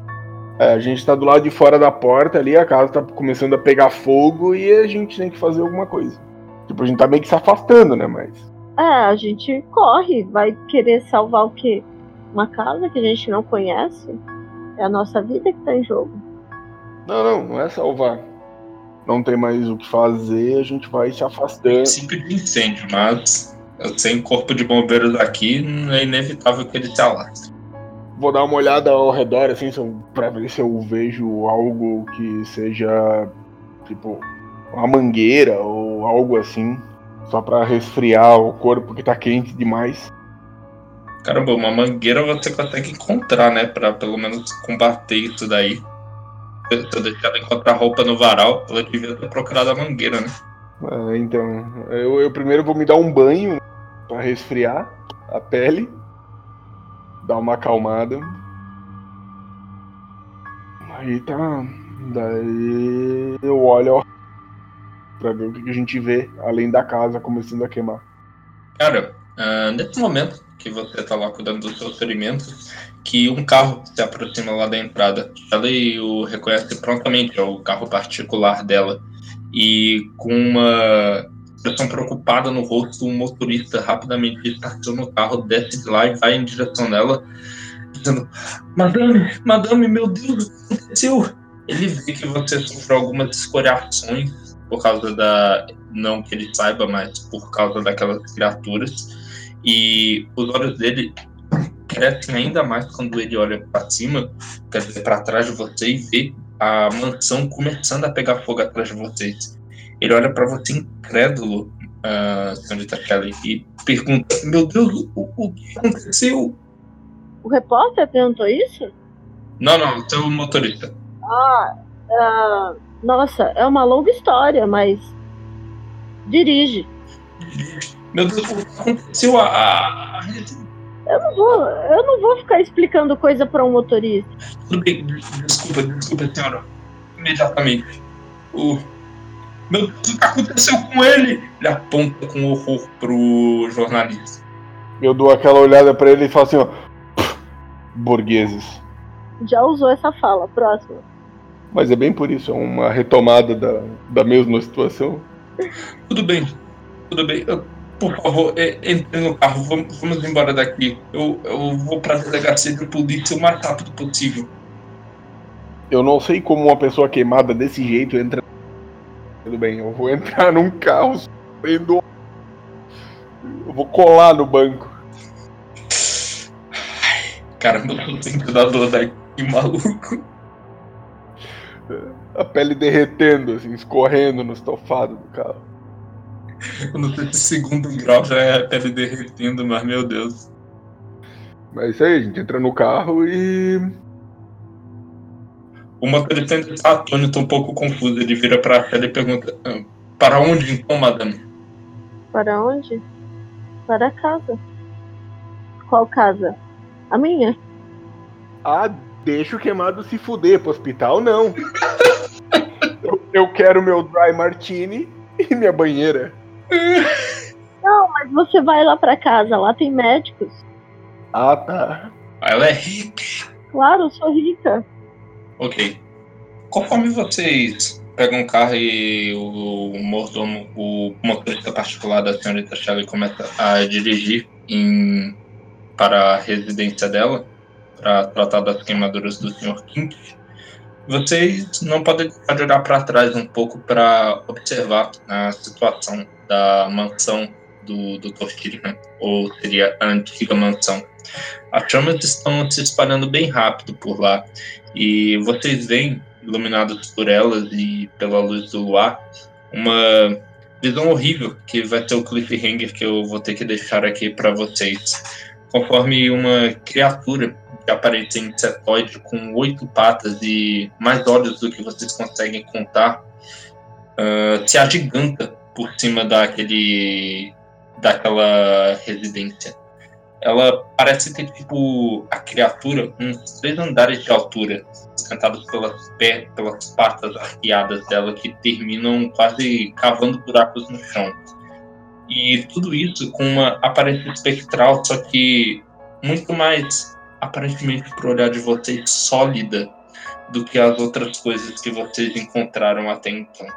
É, a gente tá do lado de fora da porta ali, a casa tá começando a pegar fogo e a gente tem que fazer alguma coisa. Tipo, a gente tá meio que se afastando, né? Mas. É, a gente corre, vai querer salvar o quê? Uma casa que a gente não conhece? É a nossa vida que tá em jogo. Não, não, não é salvar. Não tem mais o que fazer, a gente vai se afastando. princípio de incêndio, mas sem corpo de bombeiros aqui, é inevitável que ele se alastre. Vou dar uma olhada ao redor, assim, pra ver se eu vejo algo que seja, tipo, uma mangueira ou algo assim. Só pra resfriar o corpo que tá quente demais. Caramba, uma mangueira você consegue encontrar, né? Pra pelo menos combater isso daí. Se eu deixar ela encontrar roupa no varal, ela devia ter procurado a mangueira, né? É, então, eu, eu primeiro vou me dar um banho pra resfriar a pele, dar uma acalmada. Aí tá. Daí eu olho ao... pra ver o que a gente vê além da casa começando a queimar. Cara, ah, nesse momento que você tá lá cuidando dos seus ferimentos, que um carro se aproxima lá da entrada. Ela o reconhece prontamente, é o carro particular dela. E com uma expressão preocupada no rosto, o motorista rapidamente estaciona o carro, desce de lá e vai em direção dela, dizendo: Madame, madame, meu Deus, o que aconteceu? Ele vê que você sofreu algumas escoriações por causa da. Não que ele saiba, mas por causa daquelas criaturas. E os olhos dele crescem ainda mais quando ele olha para cima, quer dizer, para trás de você e vê a mansão começando a pegar fogo atrás de vocês. Ele olha para você incrédulo, uh, senhorita Kelly, e pergunta: Meu Deus, o, o que aconteceu? O repórter perguntou isso? Não, não, seu motorista. Ah, ah, nossa, é uma longa história, mas dirige. Meu Deus, o que aconteceu? A, a, a... Eu não vou, eu não vou ficar explicando coisa para um motorista. Tudo bem, desculpa, desculpa, senhora. Imediatamente. O. Meu Deus, o que aconteceu com ele? Ele aponta com horror pro jornalista. Eu dou aquela olhada pra ele e falo assim, ó. Burgueses. Já usou essa fala, próximo. Mas é bem por isso, é uma retomada da, da mesma situação. Tudo bem, tudo bem. Eu, por favor, é, entre no carro, vamos, vamos embora daqui. Eu, eu vou pra delegacia de polícia o mais rápido possível. Eu não sei como uma pessoa queimada desse jeito entra. Tudo bem, eu vou entrar num carro sofrendo. Eu vou colar no banco. Caramba, eu que dar dor daqui, maluco. A pele derretendo, assim, escorrendo no estofado do carro. Eu não sei se segundo grau já é a pele derretendo, mas meu Deus. Mas é isso aí, a gente entra no carro e. O motorista ainda está atônito, um pouco confuso. Ele vira para ela e pergunta: ah, Para onde então, madame? Para onde? Para casa. Qual casa? A minha. Ah, deixa o queimado se fuder, pro hospital não. eu, eu quero meu dry martini e minha banheira. Não, mas você vai lá pra casa, lá tem médicos. Ah, tá. Ela é rica. Claro, eu sou rica. Ok. Conforme vocês pegam um carro e o mordomo, o motorista particular da senhorita Shelley começa a dirigir em, para a residência dela, para tratar das queimaduras do Sr. King, vocês não podem deixar de olhar para trás um pouco para observar a situação da mansão do Dr. Shirihan, ou seria a antiga mansão. As chamas estão se espalhando bem rápido por lá e vocês veem, iluminados por elas e pela luz do luar, uma visão horrível que vai ser o cliffhanger que eu vou ter que deixar aqui para vocês. Conforme uma criatura de aparência insetoide com oito patas e mais olhos do que vocês conseguem contar, uh, se agiganta por cima daquele daquela residência ela parece ter, tipo, a criatura uns três andares de altura, cantados pelas, pé, pelas patas arqueadas dela, que terminam quase cavando buracos no chão. E tudo isso com uma aparência espectral, só que muito mais, aparentemente, pro olhar de vocês, sólida do que as outras coisas que vocês encontraram até então.